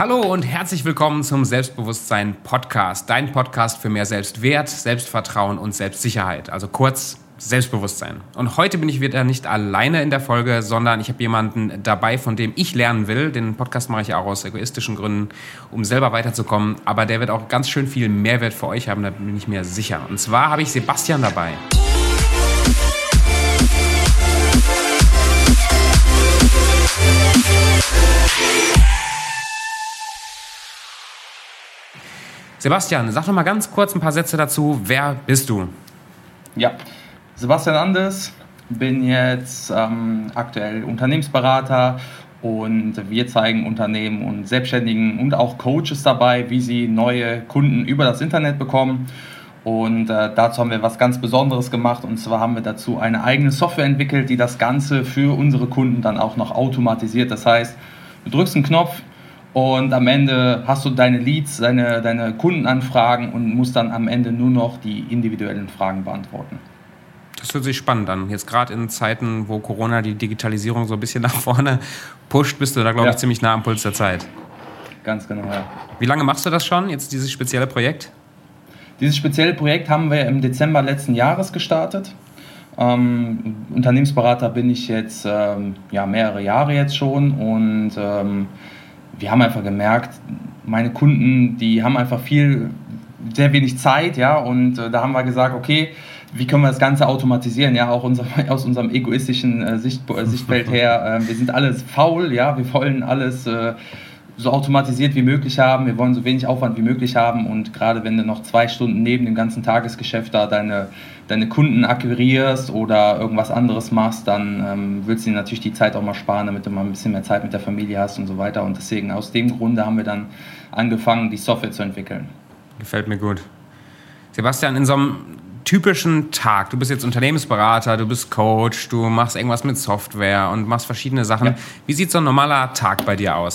Hallo und herzlich willkommen zum Selbstbewusstsein Podcast, dein Podcast für mehr Selbstwert, Selbstvertrauen und Selbstsicherheit, also kurz Selbstbewusstsein. Und heute bin ich wieder nicht alleine in der Folge, sondern ich habe jemanden dabei, von dem ich lernen will. Den Podcast mache ich auch aus egoistischen Gründen, um selber weiterzukommen. Aber der wird auch ganz schön viel Mehrwert für euch haben, da bin ich mir sicher. Und zwar habe ich Sebastian dabei. Sebastian, sag doch mal ganz kurz ein paar Sätze dazu. Wer bist du? Ja, Sebastian Anders, bin jetzt ähm, aktuell Unternehmensberater und wir zeigen Unternehmen und Selbstständigen und auch Coaches dabei, wie sie neue Kunden über das Internet bekommen. Und äh, dazu haben wir was ganz Besonderes gemacht und zwar haben wir dazu eine eigene Software entwickelt, die das Ganze für unsere Kunden dann auch noch automatisiert. Das heißt, du drückst einen Knopf, und am Ende hast du deine Leads, deine, deine Kundenanfragen und musst dann am Ende nur noch die individuellen Fragen beantworten. Das hört sich spannend an. Jetzt gerade in Zeiten, wo Corona die Digitalisierung so ein bisschen nach vorne pusht, bist du da, glaube ja. ich, ziemlich nah am Puls der Zeit. Ganz genau, ja. Wie lange machst du das schon, jetzt dieses spezielle Projekt? Dieses spezielle Projekt haben wir im Dezember letzten Jahres gestartet. Ähm, Unternehmensberater bin ich jetzt ähm, ja, mehrere Jahre jetzt schon und ähm, wir haben einfach gemerkt, meine Kunden, die haben einfach viel, sehr wenig Zeit, ja, und äh, da haben wir gesagt, okay, wie können wir das Ganze automatisieren, ja, auch unser, aus unserem egoistischen äh, Sicht, äh, Sichtfeld her. Äh, wir sind alles faul, ja, wir wollen alles äh, so automatisiert wie möglich haben, wir wollen so wenig Aufwand wie möglich haben und gerade wenn du noch zwei Stunden neben dem ganzen Tagesgeschäft da deine, deine Kunden akquirierst oder irgendwas anderes machst, dann ähm, willst du dir natürlich die Zeit auch mal sparen, damit du mal ein bisschen mehr Zeit mit der Familie hast und so weiter und deswegen aus dem Grunde haben wir dann angefangen, die Software zu entwickeln. Gefällt mir gut. Sebastian, in so einem typischen Tag, du bist jetzt Unternehmensberater, du bist Coach, du machst irgendwas mit Software und machst verschiedene Sachen. Ja. Wie sieht so ein normaler Tag bei dir aus?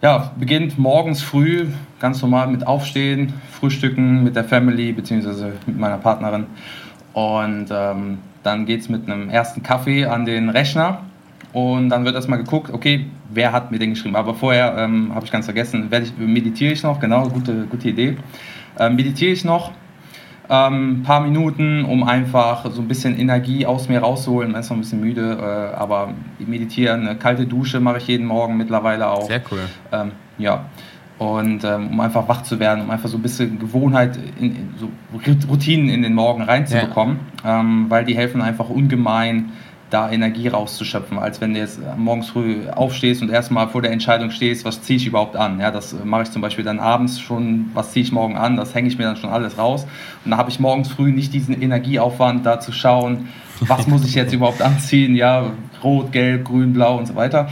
Ja, beginnt morgens früh, ganz normal mit Aufstehen, Frühstücken mit der Family bzw. mit meiner Partnerin. Und ähm, dann geht es mit einem ersten Kaffee an den Rechner und dann wird erstmal geguckt, okay, wer hat mir den geschrieben. Aber vorher ähm, habe ich ganz vergessen, ich, meditiere ich noch, genau, gute, gute Idee. Ähm, meditiere ich noch, ähm, paar Minuten, um einfach so ein bisschen Energie aus mir rauszuholen. Man ist noch ein bisschen müde, äh, aber ich meditiere. Eine kalte Dusche mache ich jeden Morgen mittlerweile auch. Sehr cool. Ähm, ja. Und ähm, um einfach wach zu werden, um einfach so ein bisschen Gewohnheit, in, in so Routinen in den Morgen reinzubekommen, ja. ähm, weil die helfen einfach ungemein, da Energie rauszuschöpfen, als wenn du jetzt morgens früh aufstehst und erstmal vor der Entscheidung stehst, was ziehe ich überhaupt an. Ja, das mache ich zum Beispiel dann abends schon, was ziehe ich morgen an, das hänge ich mir dann schon alles raus. Und da habe ich morgens früh nicht diesen Energieaufwand, da zu schauen, was muss ich jetzt überhaupt anziehen, ja, rot, gelb, grün, blau und so weiter.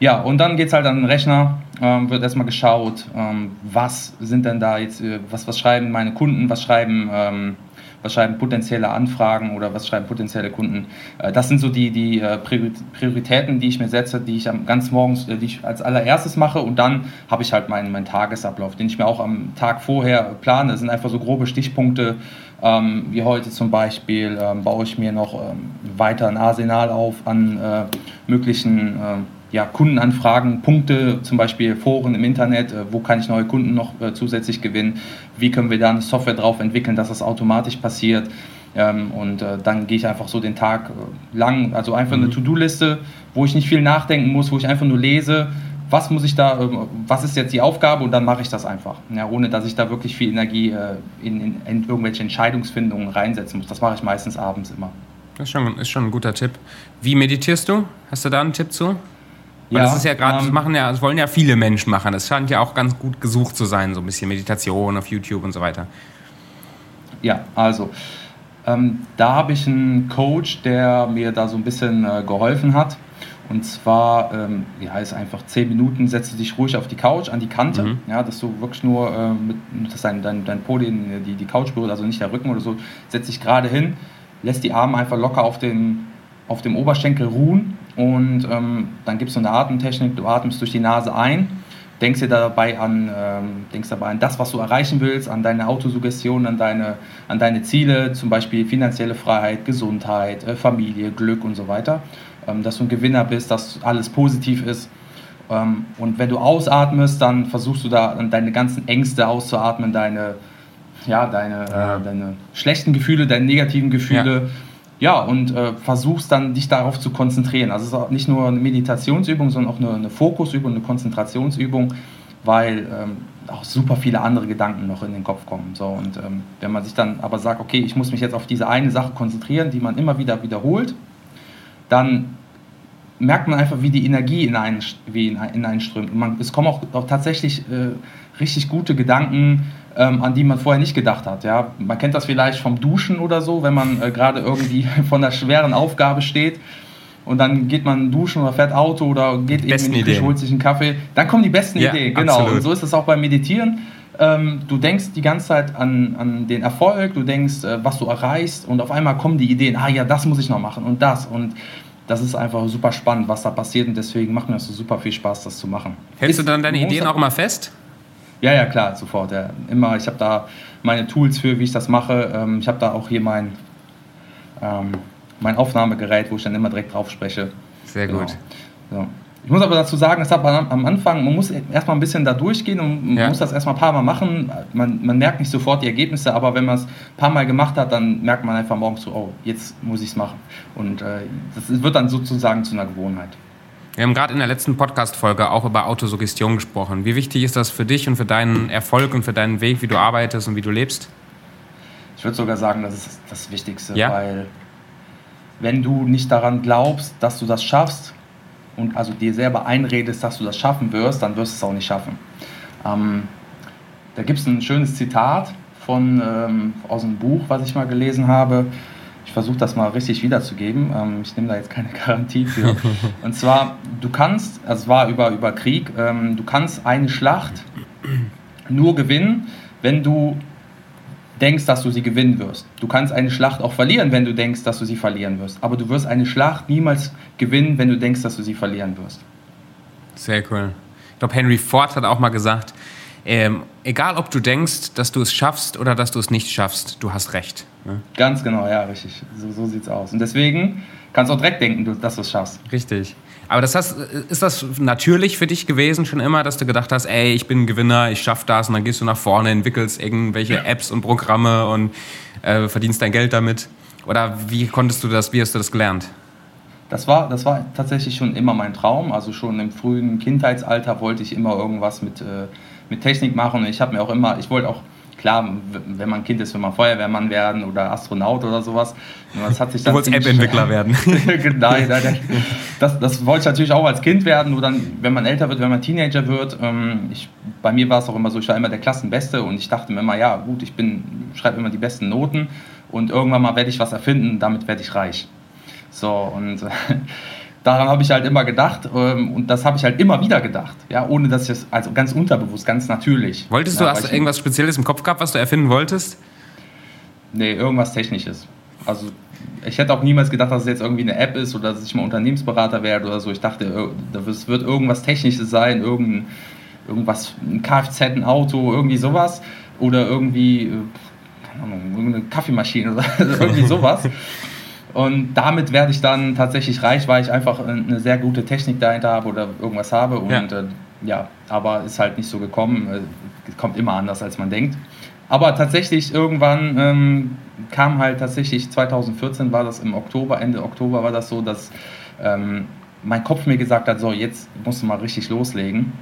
Ja, und dann geht es halt an den Rechner, ähm, wird erstmal geschaut, ähm, was sind denn da jetzt, äh, was, was schreiben meine Kunden, was schreiben ähm, was schreiben potenzielle Anfragen oder was schreiben potenzielle Kunden. Äh, das sind so die, die äh, Prioritäten, die ich mir setze, die ich ganz morgens, äh, die ich als allererstes mache und dann habe ich halt meinen, meinen Tagesablauf, den ich mir auch am Tag vorher plane. Das sind einfach so grobe Stichpunkte, ähm, wie heute zum Beispiel ähm, baue ich mir noch ähm, weiter ein Arsenal auf an äh, möglichen äh, ja, Kundenanfragen, Punkte, zum Beispiel Foren im Internet, äh, wo kann ich neue Kunden noch äh, zusätzlich gewinnen, wie können wir da eine Software drauf entwickeln, dass das automatisch passiert. Ähm, und äh, dann gehe ich einfach so den Tag lang, also einfach eine mhm. To-Do-Liste, wo ich nicht viel nachdenken muss, wo ich einfach nur lese, was muss ich da, was ist jetzt die Aufgabe und dann mache ich das einfach, ja, ohne dass ich da wirklich viel Energie in, in, in irgendwelche Entscheidungsfindungen reinsetzen muss. Das mache ich meistens abends immer. Das ist schon, ist schon ein guter Tipp. Wie meditierst du? Hast du da einen Tipp zu? Weil ja, das ist ja gerade, ähm, das machen ja, das wollen ja viele Menschen machen. Das scheint ja auch ganz gut gesucht zu sein, so ein bisschen Meditation auf YouTube und so weiter. Ja, also ähm, da habe ich einen Coach, der mir da so ein bisschen äh, geholfen hat. Und zwar, ähm, ja, ist einfach zehn Minuten, setzt du dich ruhig auf die Couch, an die Kante, mhm. ja, dass du wirklich nur, äh, mit, dass dein, dein, dein Poli die, die Couch berührt, also nicht der Rücken oder so, setzt dich gerade hin, lässt die Arme einfach locker auf, den, auf dem Oberschenkel ruhen und ähm, dann gibt es so eine Atemtechnik, du atmest durch die Nase ein, denkst dir dabei an, ähm, denkst dabei an das, was du erreichen willst, an deine Autosuggestion, an deine, an deine Ziele, zum Beispiel finanzielle Freiheit, Gesundheit, äh, Familie, Glück und so weiter. Ähm, dass du ein Gewinner bist, dass alles positiv ist. Ähm, und wenn du ausatmest, dann versuchst du da deine ganzen Ängste auszuatmen, deine, ja, deine, ja. Äh, deine schlechten Gefühle, deine negativen Gefühle. Ja. Ja, und äh, versuchst dann dich darauf zu konzentrieren. Also es ist auch nicht nur eine Meditationsübung, sondern auch eine, eine Fokusübung, eine Konzentrationsübung, weil ähm, auch super viele andere Gedanken noch in den Kopf kommen. So, und ähm, wenn man sich dann aber sagt, okay, ich muss mich jetzt auf diese eine Sache konzentrieren, die man immer wieder wiederholt, dann merkt man einfach, wie die Energie in einen, wie in, in einen strömt. Und man, es kommen auch, auch tatsächlich äh, richtig gute Gedanken, ähm, an die man vorher nicht gedacht hat. Ja? Man kennt das vielleicht vom Duschen oder so, wenn man äh, gerade irgendwie von einer schweren Aufgabe steht und dann geht man duschen oder fährt Auto oder geht eben in die Küche, holt sich einen Kaffee. Dann kommen die besten ja, Ideen, genau. Absolut. Und so ist es auch beim Meditieren. Ähm, du denkst die ganze Zeit an, an den Erfolg, du denkst, äh, was du erreichst und auf einmal kommen die Ideen, ah ja, das muss ich noch machen und das und das ist einfach super spannend, was da passiert und deswegen macht mir das so super viel Spaß, das zu machen. Hältst ist, du dann deine Ideen auch immer fest? Ja, ja, klar, sofort. Ja. Immer, ich habe da meine Tools für, wie ich das mache. Ähm, ich habe da auch hier mein, ähm, mein Aufnahmegerät, wo ich dann immer direkt drauf spreche. Sehr genau. gut. So. Ich muss aber dazu sagen, es hat am Anfang, man muss erstmal ein bisschen da durchgehen und man ja. muss das erstmal ein paar Mal machen. Man, man merkt nicht sofort die Ergebnisse, aber wenn man es ein paar Mal gemacht hat, dann merkt man einfach morgens so, oh, jetzt muss ich es machen. Und äh, das wird dann sozusagen zu einer Gewohnheit. Wir haben gerade in der letzten Podcast-Folge auch über Autosuggestion gesprochen. Wie wichtig ist das für dich und für deinen Erfolg und für deinen Weg, wie du arbeitest und wie du lebst? Ich würde sogar sagen, das ist das Wichtigste, ja? weil wenn du nicht daran glaubst, dass du das schaffst, und also dir selber einredest, dass du das schaffen wirst, dann wirst du es auch nicht schaffen. Ähm, da gibt es ein schönes Zitat von, ähm, aus einem Buch, was ich mal gelesen habe. Ich versuche das mal richtig wiederzugeben. Ähm, ich nehme da jetzt keine Garantie für. Und zwar, du kannst, also es war über, über Krieg, ähm, du kannst eine Schlacht nur gewinnen, wenn du denkst, dass du sie gewinnen wirst. Du kannst eine Schlacht auch verlieren, wenn du denkst, dass du sie verlieren wirst. Aber du wirst eine Schlacht niemals gewinnen, wenn du denkst, dass du sie verlieren wirst. Sehr cool. Ich glaube, Henry Ford hat auch mal gesagt, ähm, egal ob du denkst, dass du es schaffst oder dass du es nicht schaffst, du hast recht. Ne? Ganz genau, ja, richtig. So, so sieht es aus. Und deswegen kannst du auch direkt denken, dass du es schaffst. Richtig. Aber das heißt, ist das natürlich für dich gewesen schon immer, dass du gedacht hast, ey, ich bin ein Gewinner, ich schaff das und dann gehst du nach vorne, entwickelst irgendwelche Apps und Programme und äh, verdienst dein Geld damit? Oder wie konntest du das, wie hast du das gelernt? Das war, das war tatsächlich schon immer mein Traum. Also schon im frühen Kindheitsalter wollte ich immer irgendwas mit, äh, mit Technik machen. Ich habe mir auch immer, ich wollte auch klar, wenn man Kind ist, will man Feuerwehrmann werden oder Astronaut oder sowas. Das hat sich dann du wolltest App-Entwickler werden. nein, nein, nein. Das, das wollte ich natürlich auch als Kind werden, nur dann, wenn man älter wird, wenn man Teenager wird. Ähm, ich, bei mir war es auch immer so, ich war immer der Klassenbeste und ich dachte mir immer, ja gut, ich schreibe immer die besten Noten und irgendwann mal werde ich was erfinden, damit werde ich reich. So, und daran habe ich halt immer gedacht ähm, und das habe ich halt immer wieder gedacht, ja, ohne dass ich es, also ganz unterbewusst, ganz natürlich. Wolltest ja, du, hast du irgendwas Spezielles im Kopf gehabt, was du erfinden wolltest? Nee, irgendwas Technisches. Also ich hätte auch niemals gedacht, dass es jetzt irgendwie eine App ist oder dass ich mal Unternehmensberater werde oder so. Ich dachte, es wird irgendwas Technisches sein, irgendein, irgendwas, ein Kfz, ein Auto, irgendwie sowas. Oder irgendwie, äh, keine Ahnung, irgendeine Kaffeemaschine oder irgendwie sowas. Und damit werde ich dann tatsächlich reich, weil ich einfach eine sehr gute Technik dahinter habe oder irgendwas habe. Und ja, äh, ja aber ist halt nicht so gekommen. Äh, kommt immer anders, als man denkt. Aber tatsächlich irgendwann ähm, kam halt tatsächlich 2014 war das im Oktober, Ende Oktober war das so, dass ähm, mein Kopf mir gesagt hat, so jetzt musst du mal richtig loslegen.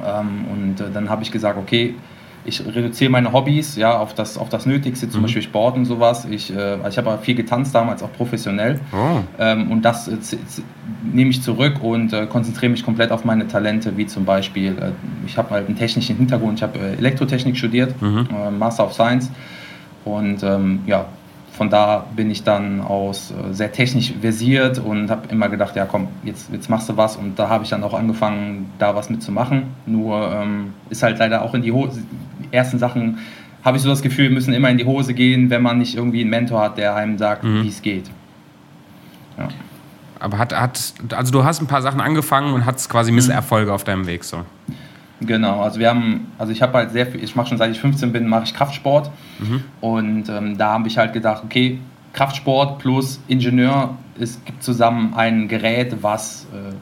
Ähm, und äh, dann habe ich gesagt, okay, ich reduziere meine Hobbys ja, auf, das, auf das Nötigste, zum mhm. Beispiel Sport und sowas. Ich, äh, ich habe viel getanzt damals, auch professionell. Oh. Ähm, und das äh, nehme ich zurück und äh, konzentriere mich komplett auf meine Talente, wie zum Beispiel, äh, ich habe halt einen technischen Hintergrund, ich habe äh, Elektrotechnik studiert, mhm. Äh, Master of Science. Und ähm, ja, von da bin ich dann aus sehr technisch versiert und habe immer gedacht, ja komm, jetzt, jetzt machst du was. Und da habe ich dann auch angefangen, da was mitzumachen. Nur ähm, ist halt leider auch in die Hose, die ersten Sachen habe ich so das Gefühl, müssen immer in die Hose gehen, wenn man nicht irgendwie einen Mentor hat, der einem sagt, mhm. wie es geht. Ja. Aber hat, hat, also du hast ein paar Sachen angefangen und hattest quasi Misserfolge mhm. auf deinem Weg so. Genau, also wir haben, also ich habe halt sehr viel, ich mache schon seit ich 15 bin, mache ich Kraftsport mhm. und ähm, da habe ich halt gedacht, okay, Kraftsport plus Ingenieur, es gibt zusammen ein Gerät, was äh,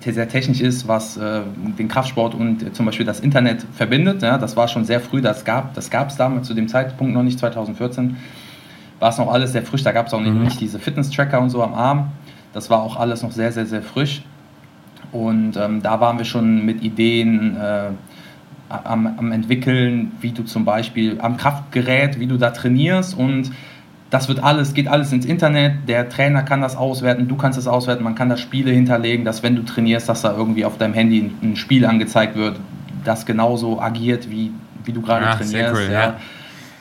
sehr technisch ist, was äh, den Kraftsport und äh, zum Beispiel das Internet verbindet. Ja, das war schon sehr früh, das gab es das damals zu dem Zeitpunkt noch nicht, 2014 war es noch alles sehr frisch, da gab es auch nicht, mhm. nicht diese Fitness-Tracker und so am Arm. Das war auch alles noch sehr, sehr, sehr frisch. Und ähm, da waren wir schon mit Ideen äh, am, am entwickeln, wie du zum Beispiel am Kraftgerät, wie du da trainierst und das wird alles, geht alles ins Internet. Der Trainer kann das auswerten, du kannst es auswerten, man kann da Spiele hinterlegen, dass wenn du trainierst, dass da irgendwie auf deinem Handy ein, Spiel angezeigt wird, das genauso agiert, wie, wie du gerade trainierst. Cool, ja. Ja.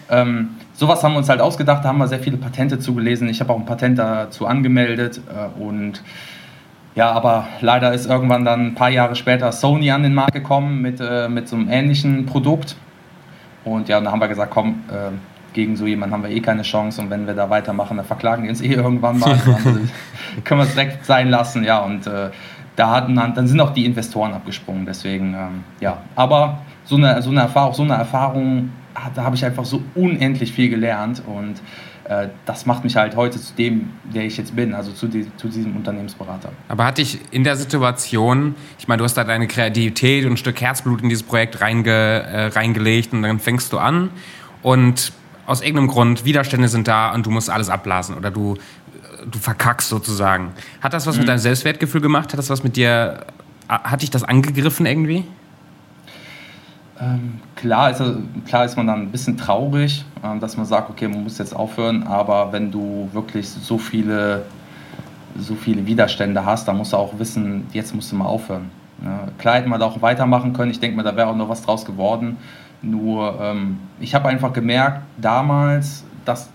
Ähm, sowas haben wir uns halt ausgedacht, da haben wir sehr viele Patente zugelesen. Ich habe auch ein Patent dazu angemeldet äh, und ja, aber leider ist irgendwann dann ein paar Jahre später Sony an den Markt gekommen mit, äh, mit so einem ähnlichen Produkt. Und ja, dann haben wir gesagt, komm, äh, gegen so jemanden haben wir eh keine Chance und wenn wir da weitermachen, dann verklagen die uns eh irgendwann mal. also können wir es direkt sein lassen, ja. Und äh, da hatten dann, dann sind auch die Investoren abgesprungen. Deswegen, ähm, ja. Aber so eine, so eine Erfahrung, so eine Erfahrung, da habe ich einfach so unendlich viel gelernt und äh, das macht mich halt heute zu dem, der ich jetzt bin, also zu, die, zu diesem Unternehmensberater. Aber hat dich in der Situation, ich meine, du hast da deine Kreativität und ein Stück Herzblut in dieses Projekt reinge, äh, reingelegt und dann fängst du an und aus irgendeinem Grund, Widerstände sind da und du musst alles abblasen oder du, du verkackst sozusagen. Hat das was mhm. mit deinem Selbstwertgefühl gemacht? Hat das was mit dir, hat dich das angegriffen irgendwie? Ähm, klar, ist, klar ist man dann ein bisschen traurig, äh, dass man sagt, okay, man muss jetzt aufhören, aber wenn du wirklich so viele, so viele Widerstände hast, dann musst du auch wissen, jetzt musst du mal aufhören. Ja, klar hätte man da auch weitermachen können, ich denke mir, da wäre auch noch was draus geworden. Nur ähm, ich habe einfach gemerkt damals, dass,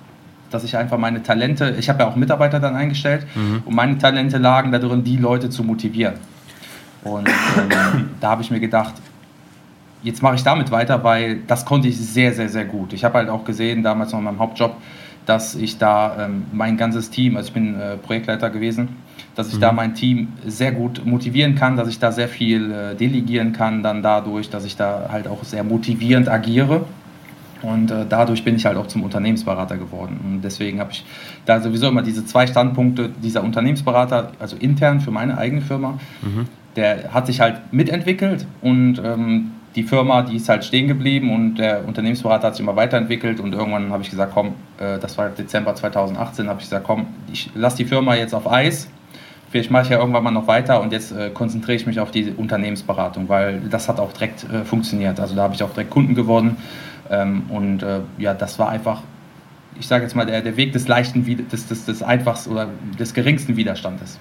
dass ich einfach meine Talente, ich habe ja auch Mitarbeiter dann eingestellt mhm. und meine Talente lagen darin, die Leute zu motivieren. Und ähm, da habe ich mir gedacht, jetzt mache ich damit weiter, weil das konnte ich sehr, sehr, sehr gut. Ich habe halt auch gesehen, damals noch in meinem Hauptjob, dass ich da ähm, mein ganzes Team, also ich bin äh, Projektleiter gewesen, dass ich mhm. da mein Team sehr gut motivieren kann, dass ich da sehr viel äh, delegieren kann, dann dadurch, dass ich da halt auch sehr motivierend agiere. Und äh, dadurch bin ich halt auch zum Unternehmensberater geworden. Und deswegen habe ich da sowieso immer diese zwei Standpunkte. Dieser Unternehmensberater, also intern für meine eigene Firma, mhm. der hat sich halt mitentwickelt und ähm, die Firma, die ist halt stehen geblieben und der Unternehmensberater hat sich immer weiterentwickelt und irgendwann habe ich gesagt, komm, äh, das war Dezember 2018, habe ich gesagt, komm, ich lasse die Firma jetzt auf Eis vielleicht mache ich ja irgendwann mal noch weiter und jetzt äh, konzentriere ich mich auf die Unternehmensberatung, weil das hat auch direkt äh, funktioniert. Also da habe ich auch direkt Kunden gewonnen ähm, und äh, ja, das war einfach, ich sage jetzt mal, der, der Weg des leichten, des, des, des einfachsten oder des geringsten Widerstandes.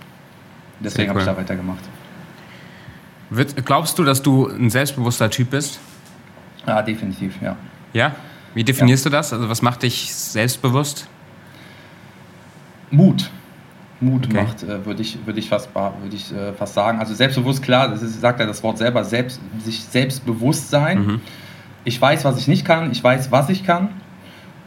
Deswegen cool. habe ich da weitergemacht. Glaubst du, dass du ein selbstbewusster Typ bist? Ja, definitiv, ja. Ja? Wie definierst ja. du das? Also was macht dich selbstbewusst? Mut. Mut okay. macht, äh, würde ich, würd ich, fast, würd ich äh, fast sagen. Also selbstbewusst, klar, das ist, sagt ja das Wort selber, selbst, sich selbstbewusst sein. Mhm. Ich weiß, was ich nicht kann, ich weiß, was ich kann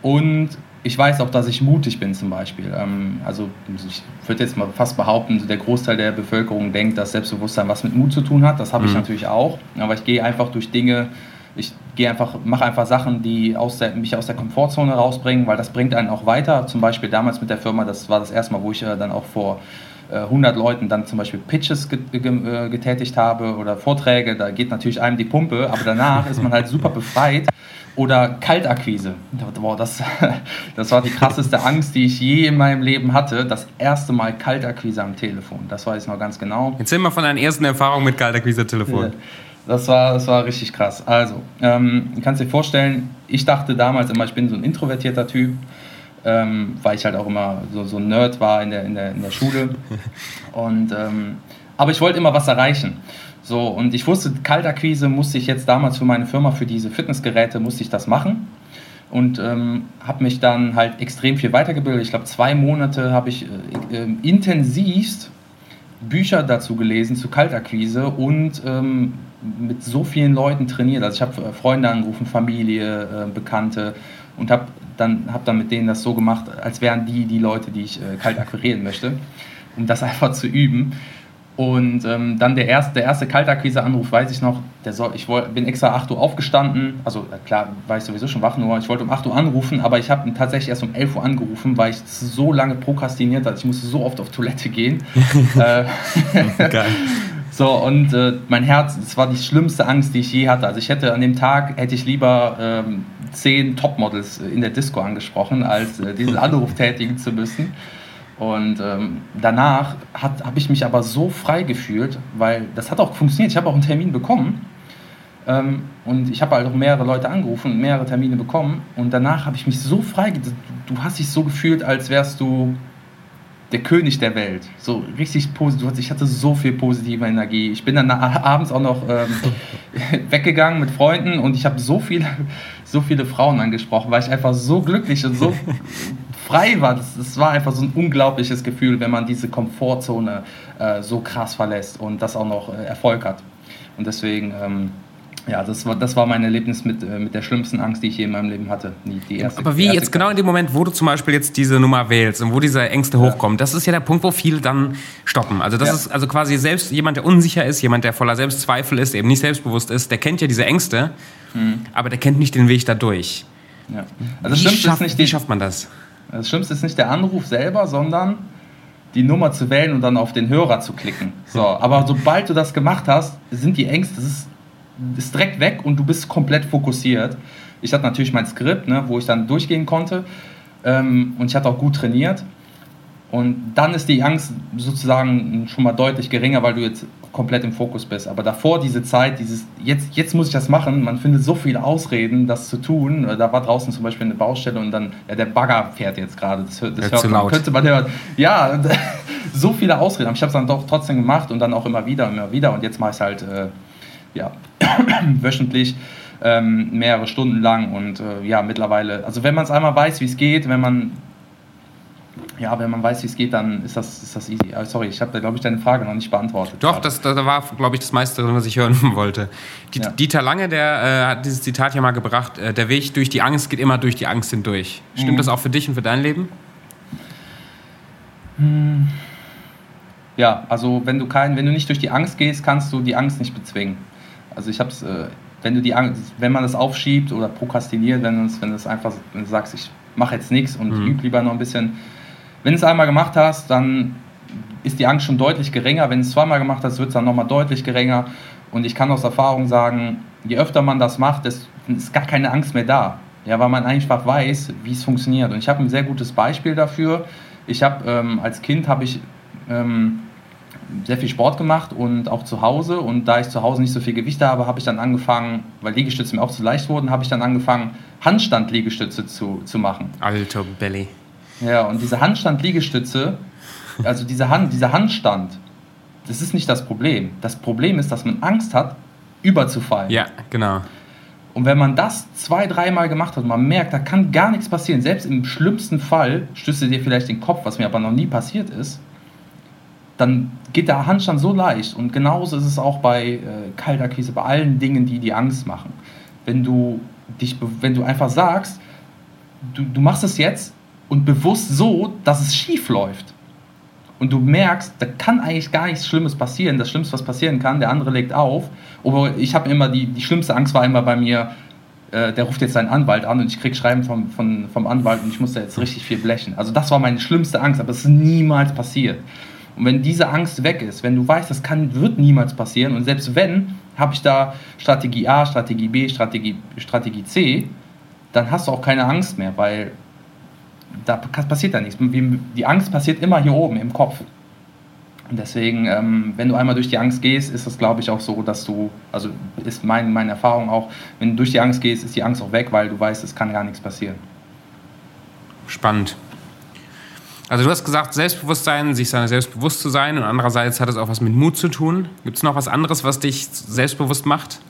und ich weiß auch, dass ich mutig bin zum Beispiel. Ähm, also ich würde jetzt mal fast behaupten, der Großteil der Bevölkerung denkt, dass Selbstbewusstsein was mit Mut zu tun hat. Das habe mhm. ich natürlich auch. Aber ich gehe einfach durch Dinge, ich gehe einfach, mache einfach Sachen, die aus der, mich aus der Komfortzone rausbringen, weil das bringt einen auch weiter. Zum Beispiel damals mit der Firma, das war das erste Mal, wo ich äh, dann auch vor 100 äh, Leuten dann zum Beispiel Pitches äh, getätigt habe oder Vorträge, da geht natürlich einem die Pumpe, aber danach ist man halt super befreit. Oder Kaltakquise. Boah, das, das war die krasseste Angst, die ich je in meinem Leben hatte. Das erste Mal Kaltakquise am Telefon. Das weiß ich noch ganz genau. Erzähl mal von deinen ersten Erfahrungen mit Kaltakquise am Telefon. Das war, das war richtig krass. Also, ähm, du kannst dir vorstellen, ich dachte damals immer, ich bin so ein introvertierter Typ, ähm, weil ich halt auch immer so, so ein Nerd war in der, in der, in der Schule. Und, ähm, aber ich wollte immer was erreichen. So, und ich wusste, Kaltakquise musste ich jetzt damals für meine Firma, für diese Fitnessgeräte, musste ich das machen. Und ähm, habe mich dann halt extrem viel weitergebildet. Ich glaube, zwei Monate habe ich äh, äh, intensivst Bücher dazu gelesen, zu Kaltakquise und ähm, mit so vielen Leuten trainiert. Also ich habe äh, Freunde angerufen, Familie, äh, Bekannte und habe dann, hab dann mit denen das so gemacht, als wären die die Leute, die ich äh, kalt akquirieren möchte, um das einfach zu üben. Und ähm, dann der erste, der erste Kaltakquise-Anruf, weiß ich noch, der soll, ich wollt, bin extra 8 Uhr aufgestanden, also äh, klar, war ich sowieso schon wach, nur ich wollte um 8 Uhr anrufen, aber ich habe tatsächlich erst um 11 Uhr angerufen, weil ich so lange prokrastiniert hatte, ich musste so oft auf Toilette gehen. äh, Geil. So, und äh, mein Herz, das war die schlimmste Angst, die ich je hatte. Also ich hätte an dem Tag, hätte ich lieber ähm, zehn Topmodels in der Disco angesprochen, als äh, diesen Anruf tätigen zu müssen. Und ähm, danach habe ich mich aber so frei gefühlt, weil das hat auch funktioniert. Ich habe auch einen Termin bekommen. Ähm, und ich habe halt auch mehrere Leute angerufen und mehrere Termine bekommen. Und danach habe ich mich so frei, du hast dich so gefühlt, als wärst du der König der Welt. So richtig positiv. Ich hatte so viel positive Energie. Ich bin dann abends auch noch ähm, weggegangen mit Freunden und ich habe so viele, so viele Frauen angesprochen, weil ich einfach so glücklich und so frei war. Das, das, war einfach so ein unglaubliches Gefühl, wenn man diese Komfortzone äh, so krass verlässt und das auch noch äh, Erfolg hat. Und deswegen. Ähm, ja, das war, das war mein Erlebnis mit, äh, mit der schlimmsten Angst, die ich je in meinem Leben hatte. Die, die erste, Aber wie jetzt genau in dem Moment, wo du zum Beispiel jetzt diese Nummer wählst und wo diese Ängste ja. hochkommen, das ist ja der Punkt, wo viele dann stoppen. Also das ja. ist also quasi selbst jemand, der unsicher ist, jemand, der voller Selbstzweifel ist, eben nicht selbstbewusst ist, der kennt ja diese Ängste, mhm. aber der kennt nicht den Weg dadurch. Ja. Also wie, schafft, nicht die, wie schafft man das? Das Schlimmste ist nicht der Anruf selber, sondern die Nummer zu wählen und dann auf den Hörer zu klicken. So, aber sobald du das gemacht hast, sind die Ängste, das ist ist direkt weg und du bist komplett fokussiert. Ich hatte natürlich mein Skript, ne, wo ich dann durchgehen konnte ähm, und ich hatte auch gut trainiert. Und dann ist die Angst sozusagen schon mal deutlich geringer, weil du jetzt komplett im Fokus bist. Aber davor diese Zeit, dieses jetzt, jetzt muss ich das machen, man findet so viele Ausreden, das zu tun. Da war draußen zum Beispiel eine Baustelle und dann, ja, der Bagger fährt jetzt gerade. Das, das hört man, könnte man hören. Ja, so viele Ausreden. Aber ich habe es dann doch trotzdem gemacht und dann auch immer wieder, immer wieder. Und jetzt mache ich es halt äh, ja, wöchentlich ähm, mehrere Stunden lang und äh, ja, mittlerweile, also wenn man es einmal weiß, wie es geht, wenn man ja, wenn man weiß, wie es geht, dann ist das, ist das easy. sorry, ich habe da, glaube ich, deine Frage noch nicht beantwortet. Doch, das, das war, glaube ich, das meiste, was ich hören wollte. Die, ja. Dieter Lange, der äh, hat dieses Zitat ja mal gebracht, äh, der Weg durch die Angst geht immer durch die Angst hindurch. Stimmt mhm. das auch für dich und für dein Leben? Hm. Ja, also wenn du, kein, wenn du nicht durch die Angst gehst, kannst du die Angst nicht bezwingen. Also ich habe es, äh, wenn du die Angst, wenn man das aufschiebt oder prokrastiniert, wenn, wenn es einfach, wenn du sagst, ich mache jetzt nichts und mhm. übe lieber noch ein bisschen. Wenn du es einmal gemacht hast, dann ist die Angst schon deutlich geringer. Wenn du es zweimal gemacht hast, wird es dann nochmal deutlich geringer. Und ich kann aus Erfahrung sagen, je öfter man das macht, ist gar keine Angst mehr da. Ja, weil man einfach weiß, wie es funktioniert. Und ich habe ein sehr gutes Beispiel dafür. Ich habe ähm, als Kind habe ich ähm, sehr viel Sport gemacht und auch zu Hause. Und da ich zu Hause nicht so viel Gewicht habe, habe ich dann angefangen, weil Liegestütze mir auch zu leicht wurden, habe ich dann angefangen, Handstand-Liegestütze zu, zu machen. Alter Belly. Ja, und diese Handstand-Liegestütze, also diese Hand, dieser Handstand, das ist nicht das Problem. Das Problem ist, dass man Angst hat, überzufallen. Ja, genau. Und wenn man das zwei, dreimal gemacht hat und man merkt, da kann gar nichts passieren, selbst im schlimmsten Fall stößt du dir vielleicht den Kopf, was mir aber noch nie passiert ist, dann geht der Handstand so leicht. Und genauso ist es auch bei äh, Kaltakquise, bei allen Dingen, die die Angst machen. Wenn du, dich, wenn du einfach sagst, du, du machst es jetzt und bewusst so, dass es schief läuft. Und du merkst, da kann eigentlich gar nichts Schlimmes passieren. Das Schlimmste, was passieren kann, der andere legt auf. Aber ich habe immer, die, die schlimmste Angst war immer bei mir, äh, der ruft jetzt seinen Anwalt an und ich krieg Schreiben vom, vom, vom Anwalt und ich muss da jetzt richtig viel blechen. Also das war meine schlimmste Angst, aber es ist niemals passiert. Und wenn diese Angst weg ist, wenn du weißt, das kann, wird niemals passieren und selbst wenn, habe ich da Strategie A, Strategie B, Strategie, Strategie C, dann hast du auch keine Angst mehr, weil da passiert da nichts. Die Angst passiert immer hier oben im Kopf. Und deswegen, ähm, wenn du einmal durch die Angst gehst, ist es, glaube ich, auch so, dass du, also ist mein, meine Erfahrung auch, wenn du durch die Angst gehst, ist die Angst auch weg, weil du weißt, es kann gar nichts passieren. Spannend. Also du hast gesagt, Selbstbewusstsein, sich seiner selbst bewusst zu sein und andererseits hat es auch was mit Mut zu tun. Gibt es noch was anderes, was dich selbstbewusst macht?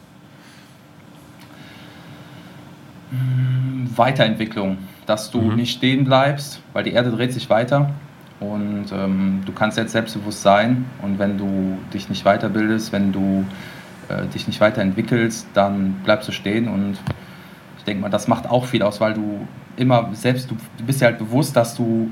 Weiterentwicklung, dass du mhm. nicht stehen bleibst, weil die Erde dreht sich weiter und ähm, du kannst jetzt selbstbewusst sein und wenn du dich nicht weiterbildest, wenn du äh, dich nicht weiterentwickelst, dann bleibst du stehen und ich denke mal, das macht auch viel aus, weil du immer selbst, du, bist ja halt bewusst, dass du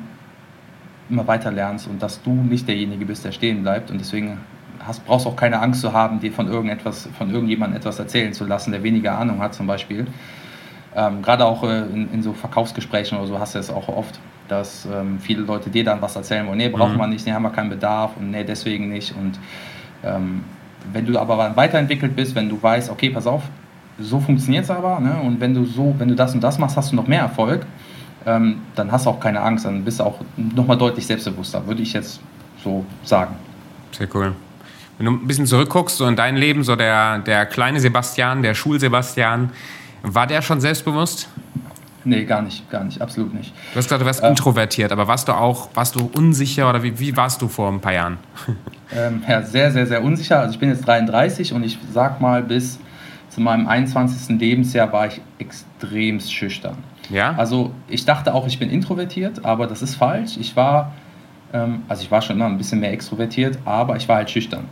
immer weiter lernst und dass du nicht derjenige bist, der stehen bleibt. Und deswegen hast, brauchst auch keine Angst zu haben, dir von irgendetwas, von irgendjemandem etwas erzählen zu lassen, der weniger Ahnung hat zum Beispiel. Ähm, Gerade auch äh, in, in, so Verkaufsgesprächen oder so hast du es auch oft, dass ähm, viele Leute dir dann was erzählen wollen. Nee, braucht mhm. man nicht, nee, haben wir keinen Bedarf und nee, deswegen nicht. Und ähm, wenn du aber weiterentwickelt bist, wenn du weißt, okay, pass auf, so funktioniert es aber, ne? und wenn du so, wenn du das und das machst, hast du noch mehr Erfolg, ähm, dann hast du auch keine Angst, dann bist du auch nochmal deutlich selbstbewusster, würde ich jetzt so sagen. Sehr cool. Wenn du ein bisschen zurückguckst, so in dein Leben, so der, der kleine Sebastian, der Schul-Sebastian, war der schon selbstbewusst? Nee, gar nicht, gar nicht, absolut nicht. Du hast gesagt, du warst äh, introvertiert, aber warst du auch, warst du unsicher oder wie, wie warst du vor ein paar Jahren? Ähm, ja, sehr, sehr, sehr unsicher. Also ich bin jetzt 33 und ich sag mal, bis zu meinem 21. Lebensjahr war ich extrem schüchtern. Ja? Also ich dachte auch, ich bin introvertiert, aber das ist falsch. Ich war, ähm, also ich war schon immer ein bisschen mehr extrovertiert, aber ich war halt schüchtern.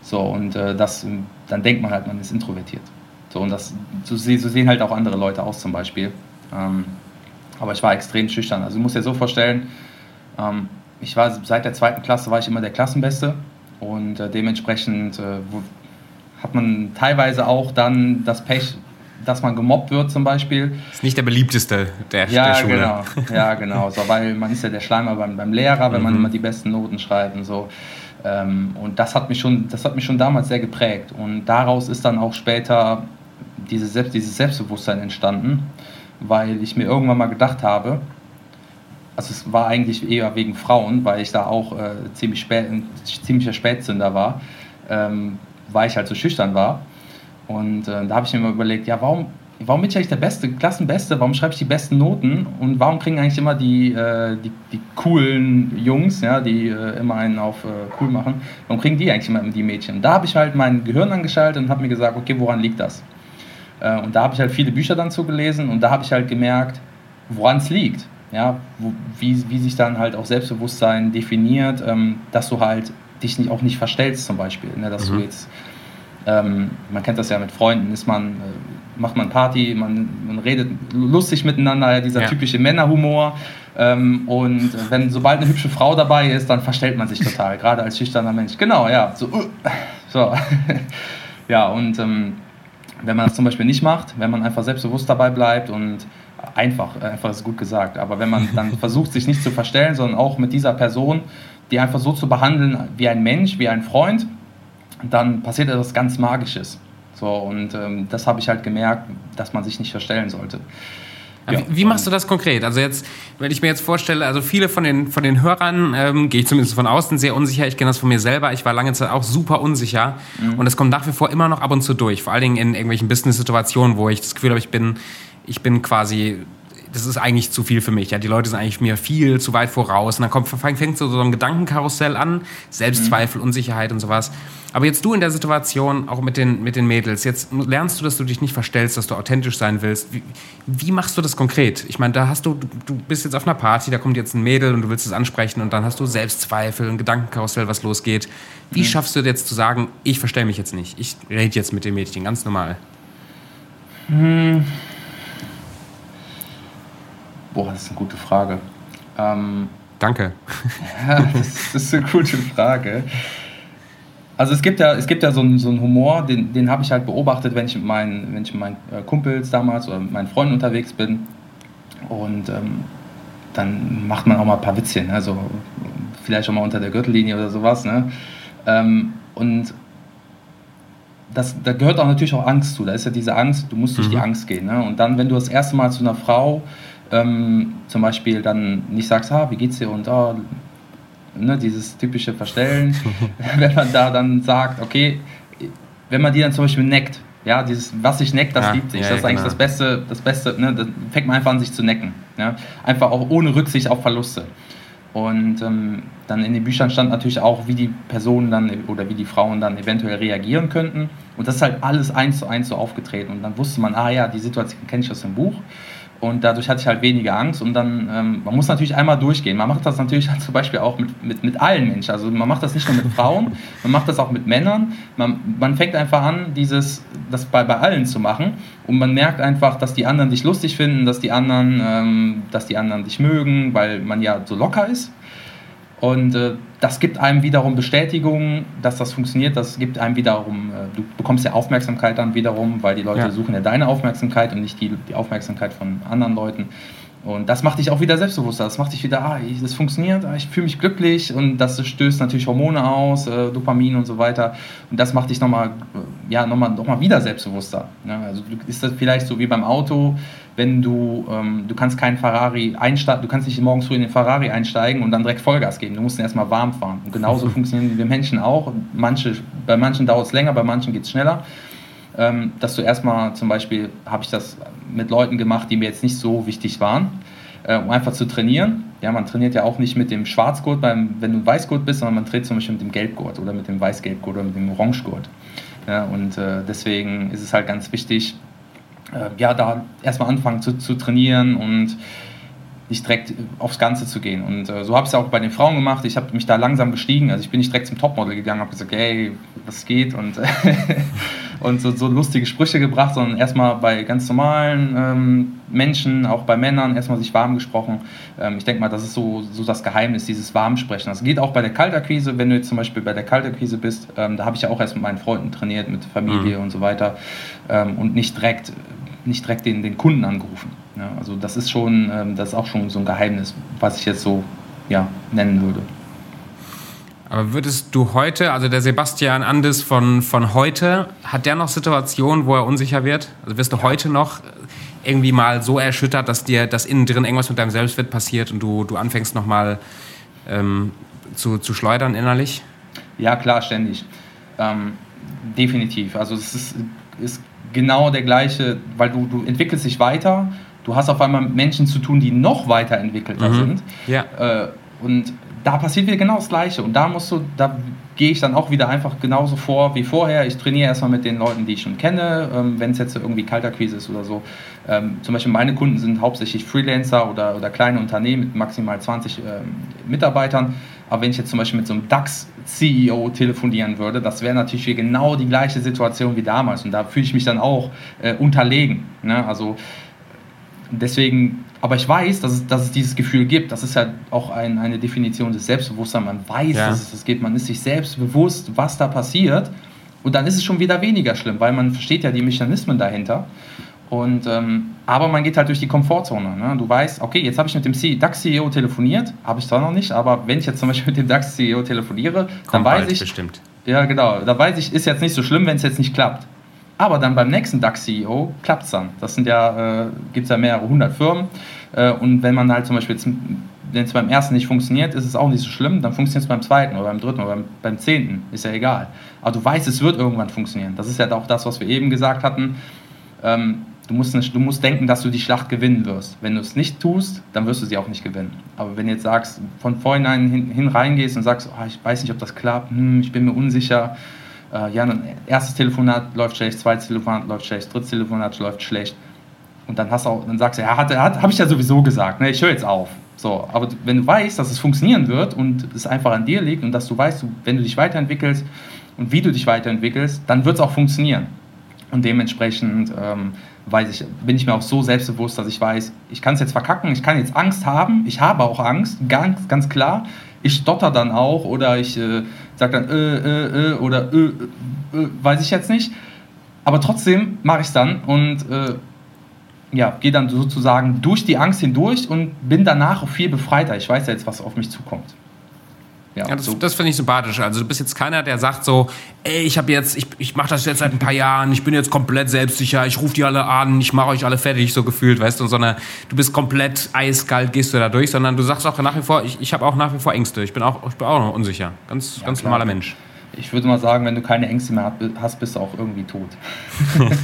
So, und äh, das, dann denkt man halt, man ist introvertiert. So, und das, so, so sehen halt auch andere Leute aus zum Beispiel. Ähm, aber ich war extrem schüchtern. Also du musst dir so vorstellen, ähm, ich war seit der zweiten Klasse war ich immer der Klassenbeste und äh, dementsprechend äh, hat man teilweise auch dann das Pech, dass man gemobbt wird zum Beispiel. Ist nicht der beliebteste der, ja, der Schule. Genau. Ja, genau. So, weil man ist ja der Schleimer beim, beim Lehrer, wenn mhm. man immer die besten Noten schreibt und so. Ähm, und das hat, mich schon, das hat mich schon damals sehr geprägt. Und daraus ist dann auch später diese Selbst, dieses Selbstbewusstsein entstanden, weil ich mir irgendwann mal gedacht habe, also es war eigentlich eher wegen Frauen, weil ich da auch äh, ziemlich spät, ein ziemlicher Spätzünder war, ähm, weil ich halt so schüchtern war. Und äh, da habe ich mir mal überlegt, ja, warum, warum bin ich eigentlich der Beste, Klassenbeste, warum schreibe ich die besten Noten und warum kriegen eigentlich immer die, äh, die, die, coolen Jungs, ja, die äh, immer einen auf äh, cool machen, warum kriegen die eigentlich immer die Mädchen? Da habe ich halt mein Gehirn angeschaltet und habe mir gesagt, okay, woran liegt das? Äh, und da habe ich halt viele Bücher dann zugelesen und da habe ich halt gemerkt, woran es liegt. Ja, wo, wie, wie sich dann halt auch Selbstbewusstsein definiert, ähm, dass du halt dich nicht, auch nicht verstellst zum Beispiel. Ne? Dass mhm. du jetzt, ähm, man kennt das ja mit Freunden, ist man, äh, macht man Party, man, man redet lustig miteinander, ja, dieser ja. typische Männerhumor. Ähm, und wenn sobald eine hübsche Frau dabei ist, dann verstellt man sich total, gerade als schüchterner Mensch. Genau, ja, so, uh, so. ja, und ähm, wenn man das zum Beispiel nicht macht, wenn man einfach selbstbewusst dabei bleibt und einfach, einfach ist gut gesagt, aber wenn man dann versucht, sich nicht zu verstellen, sondern auch mit dieser Person, die einfach so zu behandeln wie ein Mensch, wie ein Freund, dann passiert etwas ganz Magisches. So, und ähm, das habe ich halt gemerkt, dass man sich nicht verstellen sollte. Ja. Wie, wie, machst du das konkret? Also jetzt, wenn ich mir jetzt vorstelle, also viele von den, von den Hörern, ähm, gehe ich zumindest von außen sehr unsicher. Ich kenne das von mir selber. Ich war lange Zeit auch super unsicher. Mhm. Und es kommt nach wie vor immer noch ab und zu durch. Vor allen Dingen in irgendwelchen Business-Situationen, wo ich das Gefühl habe, ich bin, ich bin quasi das ist eigentlich zu viel für mich. Ja, die Leute sind eigentlich mir viel zu weit voraus. Und dann kommt, fängt so, so ein Gedankenkarussell an, Selbstzweifel, mhm. Unsicherheit und sowas. Aber jetzt du in der Situation, auch mit den, mit den Mädels, jetzt lernst du, dass du dich nicht verstellst, dass du authentisch sein willst. Wie, wie machst du das konkret? Ich meine, da hast du, du bist jetzt auf einer Party, da kommt jetzt ein Mädel und du willst es ansprechen und dann hast du Selbstzweifel, ein Gedankenkarussell, was losgeht. Wie mhm. schaffst du jetzt zu sagen, ich verstelle mich jetzt nicht, ich rede jetzt mit dem Mädchen, ganz normal? Mhm. Boah, das ist eine gute Frage. Ähm, Danke. Ja, das, ist eine gute Frage. Also es gibt ja, es gibt ja so einen, so einen Humor, den, den habe ich halt beobachtet, wenn ich mit meinen, wenn ich mit meinen äh, Kumpels damals oder mit meinen Freunden unterwegs bin. Und ähm, dann macht man auch mal ein paar Witzchen, also vielleicht auch mal unter der Gürtellinie oder sowas. Ne? Ähm, und das, da gehört auch natürlich auch Angst zu. Da ist ja diese Angst, du musst durch mhm. die Angst gehen. Ne? Und dann, wenn du das erste Mal zu einer Frau ähm, zum Beispiel dann nicht sagst, ah, wie geht's dir und oh, ne, dieses typische Verstellen, wenn man da dann sagt, okay, wenn man die dann zum Beispiel neckt, ja, dieses, was sich neckt, das ja, liebt sich. Ja, das ist eigentlich genau. das Beste, das Beste, ne, dann fängt man einfach an, sich zu necken. Ja? Einfach auch ohne Rücksicht auf Verluste. Und ähm, dann in den Büchern stand natürlich auch, wie die Personen dann oder wie die Frauen dann eventuell reagieren könnten. Und das ist halt alles eins zu eins so aufgetreten. Und dann wusste man, ah ja, die Situation kenne ich aus dem Buch. Und dadurch hatte ich halt weniger Angst. Und dann, ähm, man muss natürlich einmal durchgehen. Man macht das natürlich halt zum Beispiel auch mit, mit, mit allen Menschen. Also man macht das nicht nur mit Frauen, man macht das auch mit Männern. Man, man fängt einfach an, dieses, das bei, bei allen zu machen. Und man merkt einfach, dass die anderen dich lustig finden, dass die anderen, ähm, dass die anderen dich mögen, weil man ja so locker ist. Und äh, das gibt einem wiederum Bestätigung, dass das funktioniert. Das gibt einem wiederum, äh, du bekommst ja Aufmerksamkeit dann wiederum, weil die Leute ja. suchen ja deine Aufmerksamkeit und nicht die, die Aufmerksamkeit von anderen Leuten. Und das macht dich auch wieder selbstbewusster. Das macht dich wieder, ah, das funktioniert, ah, ich fühle mich glücklich und das stößt natürlich Hormone aus, äh, Dopamin und so weiter. Und das macht dich nochmal, äh, ja, nochmal noch mal wieder selbstbewusster. Ja, also ist das vielleicht so wie beim Auto, wenn du, ähm, du kannst keinen Ferrari einsteigen, du kannst nicht morgens früh in den Ferrari einsteigen und dann direkt Vollgas geben. Du musst ihn erstmal warm fahren. Und genauso funktionieren wir Menschen auch. Manche, bei manchen dauert es länger, bei manchen geht es schneller. Ähm, dass du erstmal zum Beispiel, habe ich das mit Leuten gemacht, die mir jetzt nicht so wichtig waren, äh, um einfach zu trainieren. Ja, man trainiert ja auch nicht mit dem Schwarzgurt, beim, wenn du Weißgurt bist, sondern man trainiert zum Beispiel mit dem Gelbgurt oder mit dem Weißgelbgurt oder mit dem Orangegurt. Ja, und äh, deswegen ist es halt ganz wichtig, äh, ja, da erstmal anfangen zu, zu trainieren und nicht direkt aufs Ganze zu gehen. Und äh, so habe ich es auch bei den Frauen gemacht. Ich habe mich da langsam gestiegen. Also ich bin nicht direkt zum Topmodel gegangen, habe gesagt, hey, was geht? Und, und so, so, lustige Sprüche gebracht, sondern erstmal bei ganz normalen ähm, Menschen, auch bei Männern, erstmal sich warm gesprochen. Ähm, ich denke mal, das ist so, so das Geheimnis, dieses Warmsprechen. Das geht auch bei der Kaltakquise, wenn du jetzt zum Beispiel bei der Kaltakquise bist. Ähm, da habe ich ja auch erst mit meinen Freunden trainiert, mit Familie mhm. und so weiter. Ähm, und nicht direkt nicht direkt den, den Kunden angerufen. Ja, also das ist schon, ähm, das ist auch schon so ein Geheimnis, was ich jetzt so ja, nennen würde. Aber würdest du heute, also der Sebastian Andes von, von heute, hat der noch Situationen, wo er unsicher wird? Also wirst du heute noch irgendwie mal so erschüttert, dass dir das innen drin irgendwas mit deinem Selbstwert passiert und du, du anfängst nochmal ähm, zu, zu schleudern innerlich? Ja, klar, ständig. Ähm, definitiv. Also es ist, ist genau der gleiche, weil du, du entwickelst dich weiter, du hast auf einmal mit Menschen zu tun, die noch weiterentwickelter mhm. sind. Ja. Äh, und da passiert wieder genau das Gleiche. Und da musst du, da gehe ich dann auch wieder einfach genauso vor wie vorher. Ich trainiere erstmal mit den Leuten, die ich schon kenne, ähm, wenn es jetzt irgendwie Kalterquise ist oder so. Ähm, zum Beispiel meine Kunden sind hauptsächlich Freelancer oder, oder kleine Unternehmen mit maximal 20 ähm, Mitarbeitern. Aber wenn ich jetzt zum Beispiel mit so einem DAX-CEO telefonieren würde, das wäre natürlich genau die gleiche Situation wie damals. Und da fühle ich mich dann auch äh, unterlegen. Ne? Also deswegen, aber ich weiß, dass es, dass es dieses Gefühl gibt. Das ist ja auch ein, eine Definition des Selbstbewusstseins. Man weiß, ja. dass es das gibt. Man ist sich selbst bewusst, was da passiert. Und dann ist es schon wieder weniger schlimm, weil man versteht ja die Mechanismen dahinter. Und, ähm, aber man geht halt durch die Komfortzone. Ne? Du weißt, okay, jetzt habe ich mit dem DAX-CEO telefoniert, habe ich zwar noch nicht, aber wenn ich jetzt zum Beispiel mit dem DAX-CEO telefoniere, Kommt dann weiß ich. Bestimmt. Ja, genau. Da weiß ich, ist jetzt nicht so schlimm, wenn es jetzt nicht klappt. Aber dann beim nächsten DAX-CEO klappt es dann. Das sind ja, äh, gibt es ja mehrere hundert Firmen. Äh, und wenn man halt zum Beispiel, wenn es beim ersten nicht funktioniert, ist es auch nicht so schlimm, dann funktioniert es beim zweiten oder beim dritten oder beim, beim zehnten. Ist ja egal. Aber du weißt, es wird irgendwann funktionieren. Das ist ja auch das, was wir eben gesagt hatten. Ähm, Du musst, nicht, du musst denken, dass du die Schlacht gewinnen wirst. Wenn du es nicht tust, dann wirst du sie auch nicht gewinnen. Aber wenn du jetzt sagst, von vornherein hin, hin reingehst und sagst, oh, ich weiß nicht, ob das klappt, hm, ich bin mir unsicher, äh, ja, dann erstes Telefonat läuft schlecht, zweites Telefonat läuft schlecht, drittes Telefonat läuft schlecht. Und dann, hast auch, dann sagst du, ja, hat, hat, habe ich ja sowieso gesagt, ne, ich höre jetzt auf. So, aber wenn du weißt, dass es funktionieren wird und es einfach an dir liegt und dass du weißt, wenn du dich weiterentwickelst und wie du dich weiterentwickelst, dann wird es auch funktionieren. Und dementsprechend ähm, weiß ich, bin ich mir auch so selbstbewusst, dass ich weiß, ich kann es jetzt verkacken, ich kann jetzt Angst haben, ich habe auch Angst, ganz, ganz klar. Ich stotter dann auch oder ich äh, sage dann äh, äh, äh oder äh, äh, weiß ich jetzt nicht. Aber trotzdem mache ich es dann und äh, ja, gehe dann sozusagen durch die Angst hindurch und bin danach viel befreiter. Ich weiß ja jetzt, was auf mich zukommt. Ja, ja das, so. das finde ich sympathisch. Also du bist jetzt keiner, der sagt so, ey, ich habe jetzt, ich, ich mache das jetzt seit ein paar Jahren, ich bin jetzt komplett selbstsicher, ich rufe die alle an, ich mache euch alle fertig, so gefühlt, weißt du, sondern du bist komplett eiskalt, gehst du da durch, sondern du sagst auch nach wie vor, ich, ich habe auch nach wie vor Ängste, ich bin auch, ich bin auch noch unsicher. Ganz, ja, ganz normaler Mensch ich würde mal sagen, wenn du keine Ängste mehr hast, bist du auch irgendwie tot.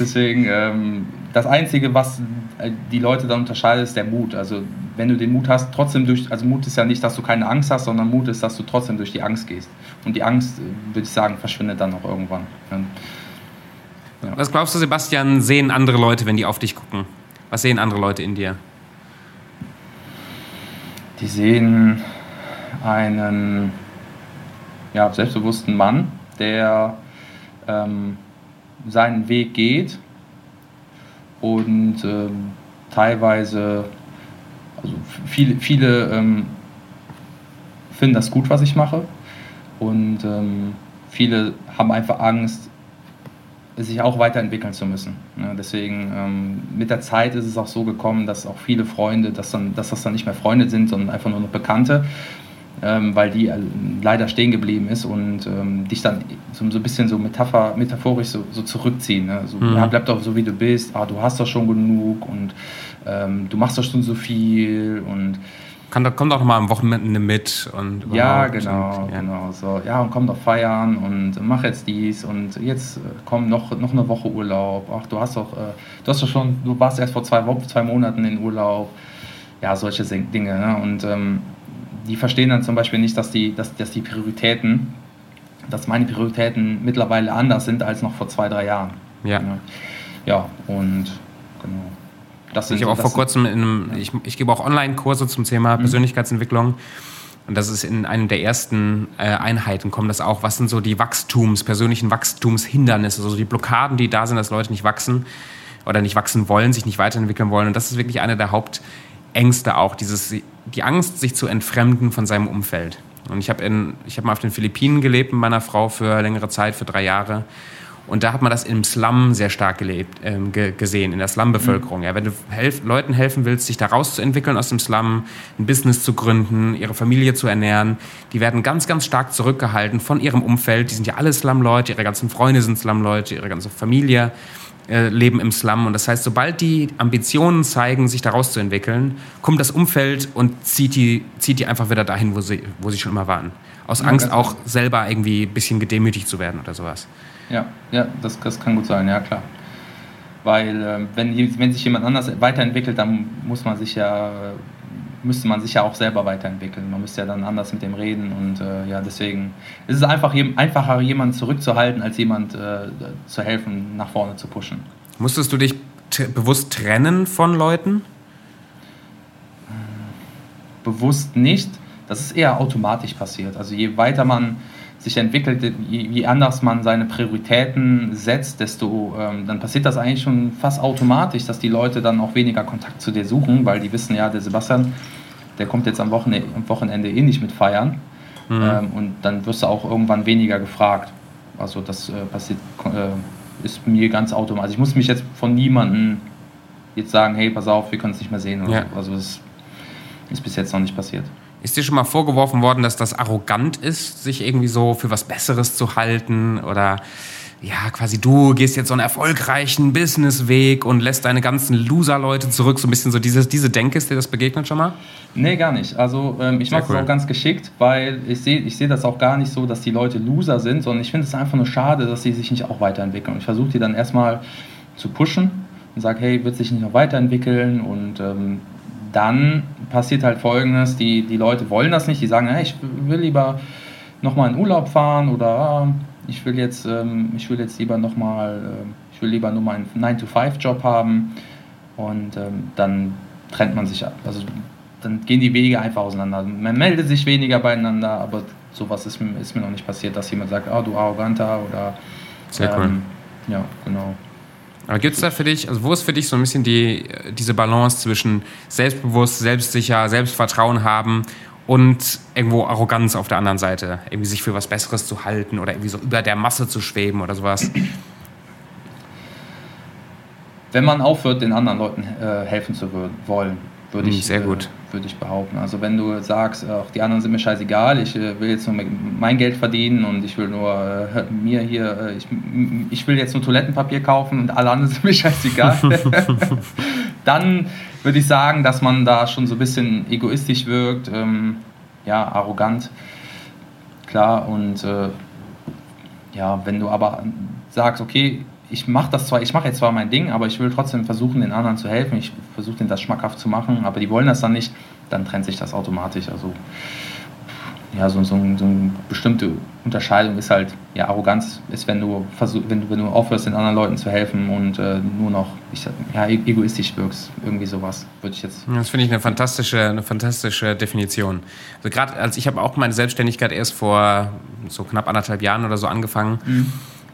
Deswegen, ähm, das Einzige, was äh, die Leute dann unterscheidet, ist der Mut. Also, wenn du den Mut hast, trotzdem durch, also Mut ist ja nicht, dass du keine Angst hast, sondern Mut ist, dass du trotzdem durch die Angst gehst. Und die Angst, äh, würde ich sagen, verschwindet dann auch irgendwann. Ja. Was glaubst du, Sebastian, sehen andere Leute, wenn die auf dich gucken? Was sehen andere Leute in dir? Die sehen einen ja, selbstbewussten Mann, der ähm, seinen Weg geht und ähm, teilweise, also viele, viele ähm, finden das gut, was ich mache und ähm, viele haben einfach Angst, sich auch weiterentwickeln zu müssen. Ja, deswegen ähm, mit der Zeit ist es auch so gekommen, dass auch viele Freunde, dass, dann, dass das dann nicht mehr Freunde sind, sondern einfach nur noch Bekannte, ähm, weil die äh, leider stehen geblieben ist und ähm, dich dann so, so ein bisschen so Metapher, metaphorisch so, so zurückziehen. Ne? So, mhm. ja, bleib doch so wie du bist, ah, du hast doch schon genug und ähm, du machst doch schon so viel und kann, komm doch mal am Wochenende mit und ja genau und, ja. genau so ja und komm doch feiern und mach jetzt dies und jetzt äh, komm noch noch eine Woche Urlaub ach du hast doch äh, du hast doch schon du warst erst vor zwei Wochen zwei Monaten in Urlaub ja solche Dinge ne? und ähm, die verstehen dann zum Beispiel nicht dass die dass, dass die Prioritäten dass meine Prioritäten mittlerweile anders sind als noch vor zwei drei Jahren ja ja, und genau das ich habe auch vor kurzem in einem, ja. ich, ich gebe auch Online-Kurse zum Thema mhm. Persönlichkeitsentwicklung. Und das ist in einem der ersten äh, Einheiten, kommt das auch. Was sind so die Wachstums, persönlichen Wachstumshindernisse, also die Blockaden, die da sind, dass Leute nicht wachsen oder nicht wachsen wollen, sich nicht weiterentwickeln wollen. Und das ist wirklich eine der Hauptängste auch, dieses, die Angst, sich zu entfremden von seinem Umfeld. Und ich habe hab mal auf den Philippinen gelebt mit meiner Frau für längere Zeit, für drei Jahre. Und da hat man das im Slum sehr stark gelebt, ähm, gesehen, in der Slum-Bevölkerung. Mhm. Ja, wenn du helf Leuten helfen willst, sich da rauszuentwickeln aus dem Slum, ein Business zu gründen, ihre Familie zu ernähren, die werden ganz, ganz stark zurückgehalten von ihrem Umfeld. Die sind ja alle Slum-Leute, ihre ganzen Freunde sind Slum-Leute, ihre ganze Familie äh, leben im Slum. Und das heißt, sobald die Ambitionen zeigen, sich da rauszuentwickeln, kommt das Umfeld und zieht die, zieht die einfach wieder dahin, wo sie, wo sie schon immer waren. Aus ja, Angst auch selber irgendwie ein bisschen gedemütigt zu werden oder sowas. Ja, ja das, das kann gut sein, ja klar. Weil äh, wenn, wenn sich jemand anders weiterentwickelt, dann muss man sich ja, müsste man sich ja auch selber weiterentwickeln. Man müsste ja dann anders mit dem reden und äh, ja, deswegen ist es einfach einfacher, jemanden zurückzuhalten, als jemand äh, zu helfen, nach vorne zu pushen. Musstest du dich bewusst trennen von Leuten? Bewusst nicht. Das ist eher automatisch passiert. Also je weiter man sich entwickelt, je, je anders man seine Prioritäten setzt, desto ähm, dann passiert das eigentlich schon fast automatisch, dass die Leute dann auch weniger Kontakt zu dir suchen, weil die wissen, ja, der Sebastian, der kommt jetzt am Wochenende, am Wochenende eh nicht mit feiern. Mhm. Ähm, und dann wirst du auch irgendwann weniger gefragt. Also das äh, passiert, äh, ist mir ganz automatisch. Also ich muss mich jetzt von niemandem jetzt sagen, hey, pass auf, wir können es nicht mehr sehen. Ja. So. Also das ist bis jetzt noch nicht passiert. Ist dir schon mal vorgeworfen worden, dass das arrogant ist, sich irgendwie so für was Besseres zu halten? Oder ja, quasi du gehst jetzt so einen erfolgreichen Businessweg und lässt deine ganzen Loser-Leute zurück. So ein bisschen so dieses, diese Denke, ist dir das begegnet schon mal? Nee, gar nicht. Also ähm, ich mache cool. das auch ganz geschickt, weil ich sehe ich seh das auch gar nicht so, dass die Leute Loser sind, sondern ich finde es einfach nur schade, dass sie sich nicht auch weiterentwickeln. Und ich versuche die dann erstmal zu pushen und sage, hey, wird sich nicht noch weiterentwickeln und ähm, dann passiert halt Folgendes, die, die Leute wollen das nicht, die sagen, hey, ich will lieber nochmal in Urlaub fahren oder ah, ich will jetzt, ähm, ich will jetzt lieber nochmal, äh, ich will lieber nur mal einen 9-to-5-Job haben und ähm, dann trennt man sich ab. Also dann gehen die Wege einfach auseinander. Man meldet sich weniger beieinander, aber sowas ist, ist mir noch nicht passiert, dass jemand sagt, oh, du Arroganter oder... Sehr cool. Ähm, ja, genau. Aber gibt es da für dich, also wo ist für dich so ein bisschen die, diese Balance zwischen selbstbewusst, selbstsicher, Selbstvertrauen haben und irgendwo Arroganz auf der anderen Seite? Irgendwie sich für was Besseres zu halten oder irgendwie so über der Masse zu schweben oder sowas? Wenn man aufhört, den anderen Leuten äh, helfen zu wollen, würde hm, ich, Sehr gut. Äh, würde ich behaupten. Also wenn du sagst, auch die anderen sind mir scheißegal, ich äh, will jetzt nur mein Geld verdienen und ich will nur äh, mir hier, äh, ich, ich will jetzt nur Toilettenpapier kaufen und alle anderen sind mir scheißegal, dann würde ich sagen, dass man da schon so ein bisschen egoistisch wirkt, ähm, ja, arrogant, klar. Und äh, ja, wenn du aber sagst, okay, ich mache das zwar, ich mache jetzt zwar mein Ding, aber ich will trotzdem versuchen, den anderen zu helfen. Ich versuche denen das schmackhaft zu machen, aber die wollen das dann nicht, dann trennt sich das automatisch. Also ja, so, so, so eine bestimmte Unterscheidung ist halt, ja, Arroganz ist, wenn du, versuch, wenn du, wenn du aufhörst, den anderen Leuten zu helfen und äh, nur noch ich, ja, e-, egoistisch wirkst. Irgendwie sowas würde ich jetzt. Das finde ich eine fantastische, eine fantastische Definition. Also gerade als ich habe auch meine Selbstständigkeit erst vor so knapp anderthalb Jahren oder so angefangen. Mhm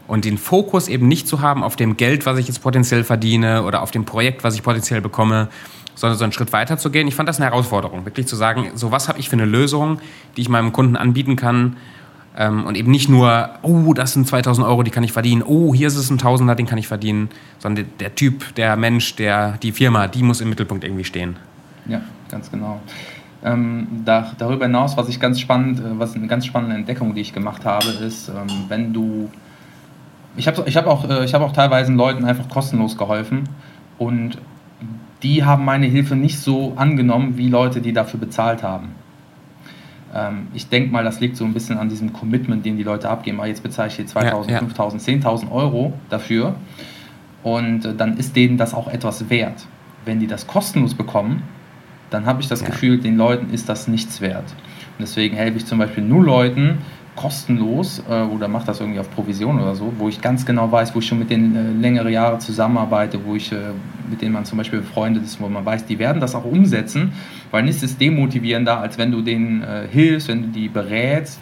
und den Fokus eben nicht zu haben auf dem Geld, was ich jetzt potenziell verdiene oder auf dem Projekt, was ich potenziell bekomme, sondern so einen Schritt weiter zu gehen. Ich fand das eine Herausforderung, wirklich zu sagen, so was habe ich für eine Lösung, die ich meinem Kunden anbieten kann, Ähm, und eben nicht nur, oh, das sind 2000 Euro, die kann ich verdienen. Oh, hier ist es ein Tausender, den kann ich verdienen. Sondern der, Typ, der Mensch, der, die Firma, die muss im Mittelpunkt irgendwie stehen. Ja, ganz genau. Ähm, da, darüber hinaus, was ich ganz spannend, äh, was eine ganz spannende Entdeckung, die ich gemacht habe, ist, ähm, wenn du, ich habe ich hab auch, äh, hab auch teilweise Leuten einfach kostenlos geholfen und die haben meine Hilfe nicht so angenommen wie Leute, die dafür bezahlt haben. Ähm, ich denke mal, das liegt so ein bisschen an diesem Commitment, den die Leute abgeben. Ah, jetzt bezahle ich hier 2000, ja, ja. 5000, 10.000 Euro dafür und äh, dann ist denen das auch etwas wert. Wenn die das kostenlos bekommen, dann habe ich das ja. Gefühl, den Leuten ist das nichts wert. Und deswegen helfe ich zum Beispiel nur Leuten kostenlos äh, oder mache das irgendwie auf Provision oder so, wo ich ganz genau weiß, wo ich schon mit denen äh, längere Jahre zusammenarbeite, wo ich äh, mit denen man zum Beispiel befreundet ist, wo man weiß, die werden das auch umsetzen, weil nichts ist demotivierender, als wenn du denen äh, hilfst, wenn du die berätst,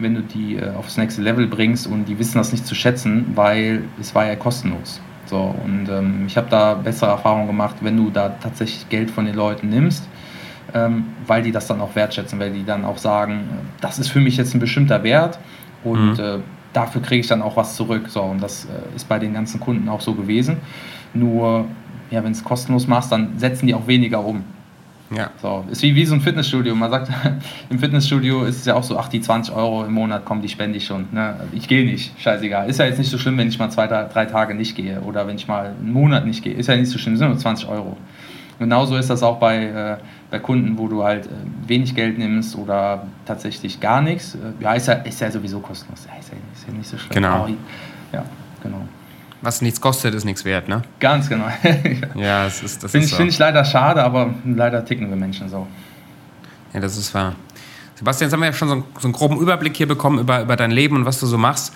wenn du die äh, aufs nächste Level bringst und die wissen das nicht zu schätzen, weil es war ja kostenlos. So, und ähm, ich habe da bessere Erfahrungen gemacht, wenn du da tatsächlich Geld von den Leuten nimmst, ähm, weil die das dann auch wertschätzen, weil die dann auch sagen, das ist für mich jetzt ein bestimmter Wert und mhm. äh, dafür kriege ich dann auch was zurück. So, und das äh, ist bei den ganzen Kunden auch so gewesen. Nur, ja, wenn es kostenlos machst, dann setzen die auch weniger um. Ja. So, ist wie, wie so ein Fitnessstudio. Man sagt, im Fitnessstudio ist es ja auch so, ach, die 20 Euro im Monat kommen, die spende ich schon. Ne? Ich gehe nicht, scheißegal. Ist ja jetzt nicht so schlimm, wenn ich mal zwei, drei Tage nicht gehe oder wenn ich mal einen Monat nicht gehe. Ist ja nicht so schlimm, sind nur 20 Euro. Genauso ist das auch bei, äh, bei Kunden, wo du halt äh, wenig Geld nimmst oder tatsächlich gar nichts. Äh, ja, ist ja, ist ja sowieso kostenlos. Ja, ist, ja, ist ja nicht so schlimm. Genau. ja, genau was nichts kostet, ist nichts wert, ne? Ganz genau. ja, es ist das. Finde ich, so. find ich leider schade, aber leider ticken wir Menschen so. Ja, das ist wahr. Sebastian, jetzt haben wir ja schon so einen, so einen groben Überblick hier bekommen über, über dein Leben und was du so machst.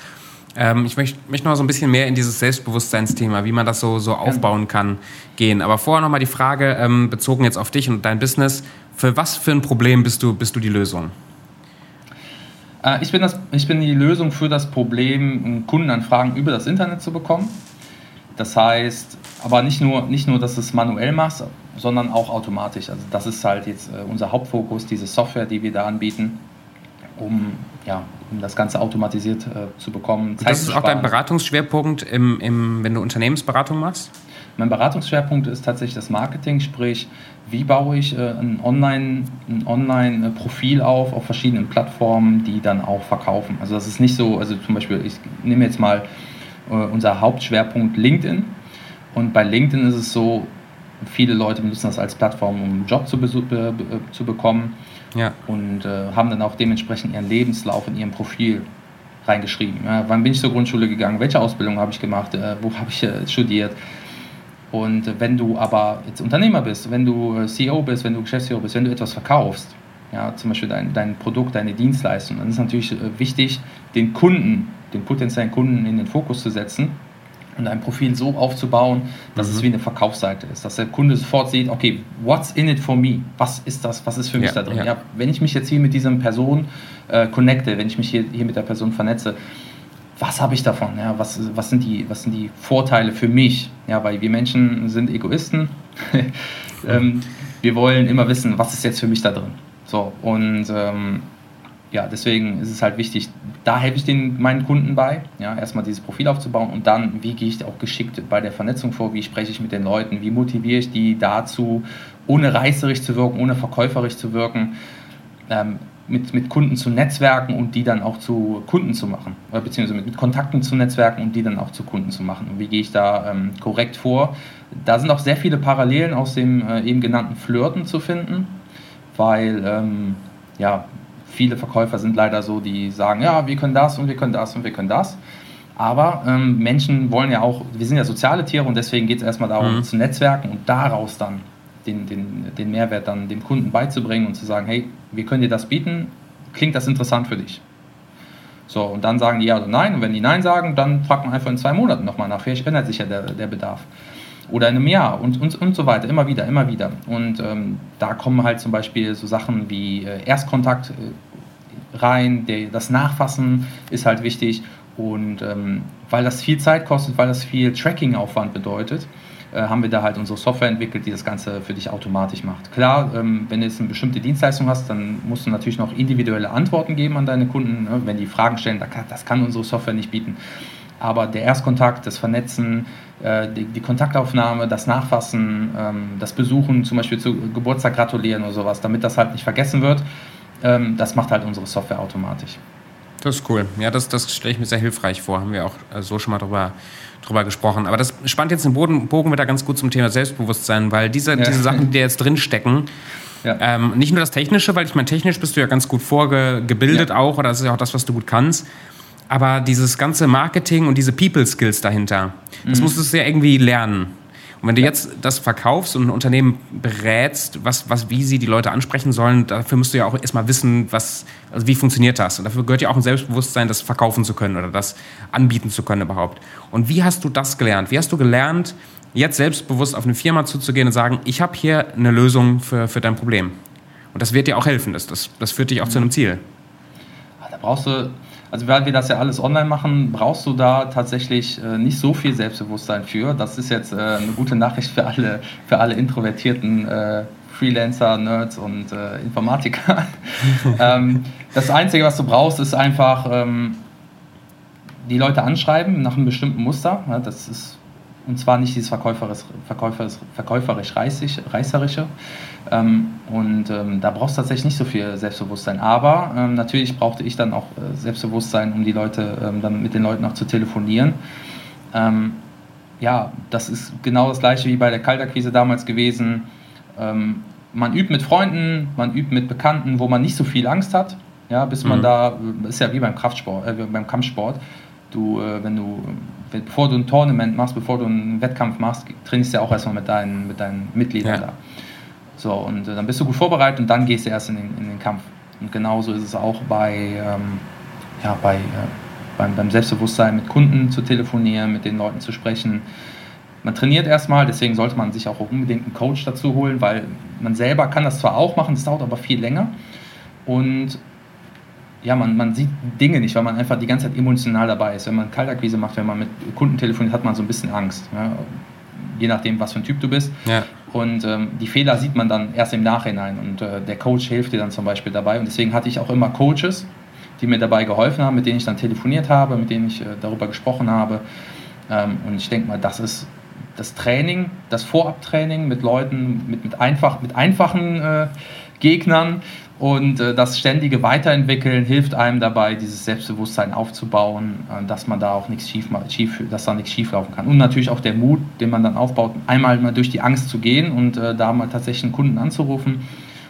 Ähm, ich möchte, möchte noch so ein bisschen mehr in dieses Selbstbewusstseinsthema, wie man das so, so aufbauen kann, gehen. Aber vorher noch mal die Frage, ähm, bezogen jetzt auf dich und dein Business, für was für ein Problem bist du, bist du die Lösung? Äh, ich bin, das, ich bin die Lösung für das Problem, Kundenanfragen über das Internet zu bekommen. Das heißt, aber nicht nur, nicht nur, dass du es manuell machst, sondern auch automatisch. Also das ist halt jetzt äh, unser Hauptfokus, diese Software, die wir da anbieten, um, ja, um das Ganze automatisiert äh, zu bekommen. das ist auch dein Beratungsschwerpunkt, im, im, wenn du Unternehmensberatung machst? Mein Beratungsschwerpunkt ist tatsächlich das Marketing, sprich, wie baue ich äh, ein Online-Profil Online auf auf verschiedenen Plattformen, die dann auch verkaufen. Also das ist nicht so, also zum Beispiel, ich nehme jetzt mal äh, unser Hauptschwerpunkt LinkedIn und bei LinkedIn ist es so, viele Leute benutzen das als Plattform, um einen Job zu, be zu bekommen ja. und äh, haben dann auch dementsprechend ihren Lebenslauf in ihrem Profil reingeschrieben. Ja, wann bin ich zur Grundschule gegangen? Welche Ausbildung habe ich gemacht? Äh, wo habe ich äh, studiert? Und wenn du aber jetzt Unternehmer bist, wenn du äh, CEO bist, wenn du Geschäftsführer bist, wenn du etwas verkaufst, ja, zum Beispiel dein, dein Produkt, deine Dienstleistung, dann ist natürlich äh, wichtig, den Kunden, den potenziellen Kunden in den Fokus zu setzen und ein Profil so aufzubauen, dass mhm. es wie eine Verkaufsseite ist, dass der Kunde sofort sieht, okay, what's in it for me? Was ist das? Was ist für mich ja, da drin? Ja. ja. wenn ich mich jetzt hier mit dieser Person äh, connecte, wenn ich mich hier, hier mit der Person vernetze, was habe ich davon? Ja, was, was, sind die, was sind die Vorteile für mich? Ja, weil wir Menschen sind Egoisten. ähm, wir wollen immer wissen, was ist jetzt für mich da drin. So, und ähm, ja, deswegen ist es halt wichtig, da helfe ich den, meinen Kunden bei, ja, erstmal dieses Profil aufzubauen und dann, wie gehe ich auch geschickt bei der Vernetzung vor, wie spreche ich mit den Leuten, wie motiviere ich die dazu, ohne reißerig zu wirken, ohne verkäuferisch zu wirken, ähm, mit, mit Kunden zu netzwerken und die dann auch zu Kunden zu machen. Oder beziehungsweise mit, mit Kontakten zu netzwerken und die dann auch zu Kunden zu machen. Und wie gehe ich da ähm, korrekt vor? Da sind auch sehr viele Parallelen aus dem äh, eben genannten Flirten zu finden, weil ähm, ja, viele Verkäufer sind leider so, die sagen, ja, wir können das und wir können das und wir können das. Aber ähm, Menschen wollen ja auch, wir sind ja soziale Tiere und deswegen geht es erstmal darum, mhm. zu netzwerken und daraus dann den, den, den Mehrwert dann dem Kunden beizubringen und zu sagen, hey, wir können dir das bieten, klingt das interessant für dich? So, und dann sagen die ja oder nein. Und wenn die nein sagen, dann fragt man einfach in zwei Monaten nochmal nach. Vielleicht ändert sich ja der, der Bedarf. Oder in einem Jahr und, und, und so weiter, immer wieder, immer wieder. Und ähm, da kommen halt zum Beispiel so Sachen wie äh, Erstkontakt äh, rein, der, das Nachfassen ist halt wichtig. Und ähm, weil das viel Zeit kostet, weil das viel Tracking-Aufwand bedeutet, äh, haben wir da halt unsere Software entwickelt, die das Ganze für dich automatisch macht. Klar, ähm, wenn du jetzt eine bestimmte Dienstleistung hast, dann musst du natürlich noch individuelle Antworten geben an deine Kunden. Ne? Wenn die Fragen stellen, das kann unsere Software nicht bieten. Aber der Erstkontakt, das Vernetzen, die, die, Kontaktaufnahme, das Nachfassen, ähm, das Besuchen, zum Beispiel zu Geburtstag gratulieren oder sowas, damit das halt nicht vergessen wird, ähm, das macht halt unsere Software automatisch. Das ist cool. Ja, das, das stelle ich mir sehr hilfreich vor. Haben wir auch äh, so schon mal drüber, drüber gesprochen. Aber das spannt jetzt den Boden, Bogen wieder ganz gut zum Thema Selbstbewusstsein, weil diese, ja. diese Sachen, die jetzt drin stecken, ja. ähm, nicht nur das Technische, weil ich meine, technisch bist du ja ganz gut vorgebildet ja. auch, oder das ist ja auch das, was du gut kannst aber dieses ganze Marketing und diese People-Skills dahinter, das mhm. musstest du ja irgendwie lernen. Und wenn du jetzt das verkaufst und ein Unternehmen berätst, was, was, wie sie die Leute ansprechen sollen, dafür musst du ja auch erstmal wissen, was, also wie funktioniert das. Und dafür gehört ja auch ein Selbstbewusstsein, das verkaufen zu können oder das anbieten zu können überhaupt. Und wie hast du das gelernt? Wie hast du gelernt, jetzt selbstbewusst auf eine Firma zuzugehen und sagen, ich habe hier eine Lösung für, für dein Problem? Und das wird dir auch helfen. Das, das, das führt dich auch mhm. zu einem Ziel. Da brauchst du also weil wir das ja alles online machen, brauchst du da tatsächlich äh, nicht so viel Selbstbewusstsein für. Das ist jetzt äh, eine gute Nachricht für alle, für alle introvertierten äh, Freelancer, Nerds und äh, Informatiker. ähm, das Einzige, was du brauchst, ist einfach ähm, die Leute anschreiben nach einem bestimmten Muster. Ja, das ist und zwar nicht dieses verkäuferisch, verkäuferisch, verkäuferisch reißerische. Ähm, und ähm, da brauchst du tatsächlich nicht so viel Selbstbewusstsein. Aber ähm, natürlich brauchte ich dann auch äh, Selbstbewusstsein, um die Leute, ähm, dann mit den Leuten auch zu telefonieren. Ähm, ja, das ist genau das gleiche wie bei der Kaltakquise damals gewesen. Ähm, man übt mit Freunden, man übt mit Bekannten, wo man nicht so viel Angst hat. Ja, bis man mhm. da, ist ja wie beim Kraftsport, äh, beim Kampfsport. Du, äh, wenn du bevor du ein Tournament machst, bevor du einen Wettkampf machst, trainierst du ja auch erstmal mit deinen, mit deinen Mitgliedern ja. da. So, und äh, dann bist du gut vorbereitet und dann gehst du erst in den, in den Kampf. Und genauso ist es auch bei, ähm, ja, bei, äh, beim, beim Selbstbewusstsein mit Kunden zu telefonieren, mit den Leuten zu sprechen. Man trainiert erstmal, deswegen sollte man sich auch unbedingt einen Coach dazu holen, weil man selber kann das zwar auch machen, das dauert aber viel länger. Und ja, man, man sieht Dinge nicht, weil man einfach die ganze Zeit emotional dabei ist. Wenn man Kaltakquise macht, wenn man mit Kunden telefoniert, hat man so ein bisschen Angst. Ja? Je nachdem, was für ein Typ du bist. Ja. Und ähm, die Fehler sieht man dann erst im Nachhinein. Und äh, der Coach hilft dir dann zum Beispiel dabei. Und deswegen hatte ich auch immer Coaches, die mir dabei geholfen haben, mit denen ich dann telefoniert habe, mit denen ich äh, darüber gesprochen habe. Ähm, und ich denke mal, das ist das Training, das Vorabtraining mit Leuten, mit, mit, einfach, mit einfachen äh, Gegnern und äh, das ständige Weiterentwickeln hilft einem dabei, dieses Selbstbewusstsein aufzubauen, äh, dass man da auch nichts schief, schief, dass da nichts schief kann. Und natürlich auch der Mut, den man dann aufbaut, einmal mal durch die Angst zu gehen und äh, da mal tatsächlich einen Kunden anzurufen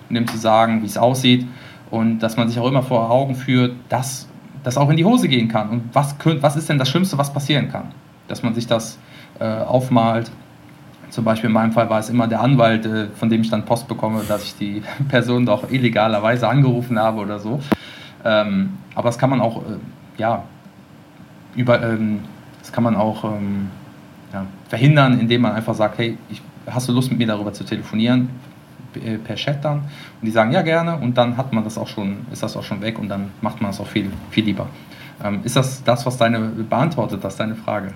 und ihm zu sagen, wie es aussieht. Und dass man sich auch immer vor Augen führt, dass das auch in die Hose gehen kann. Und was, was ist denn das Schlimmste, was passieren kann? Dass man sich das äh, aufmalt zum Beispiel in meinem Fall war es immer der Anwalt, äh, von dem ich dann Post bekomme, dass ich die Person doch illegalerweise angerufen habe oder so. Ähm, aber das kann man auch, äh, ja, über, ähm, das kann man auch ähm, ja, verhindern, indem man einfach sagt, hey, ich, hast du Lust mit mir darüber zu telefonieren? Äh, per Chat dann. Und die sagen, ja gerne. Und dann hat man das auch schon, ist das auch schon weg und dann macht man es auch viel, viel lieber. Ist das das, was deine beantwortet, das deine Frage?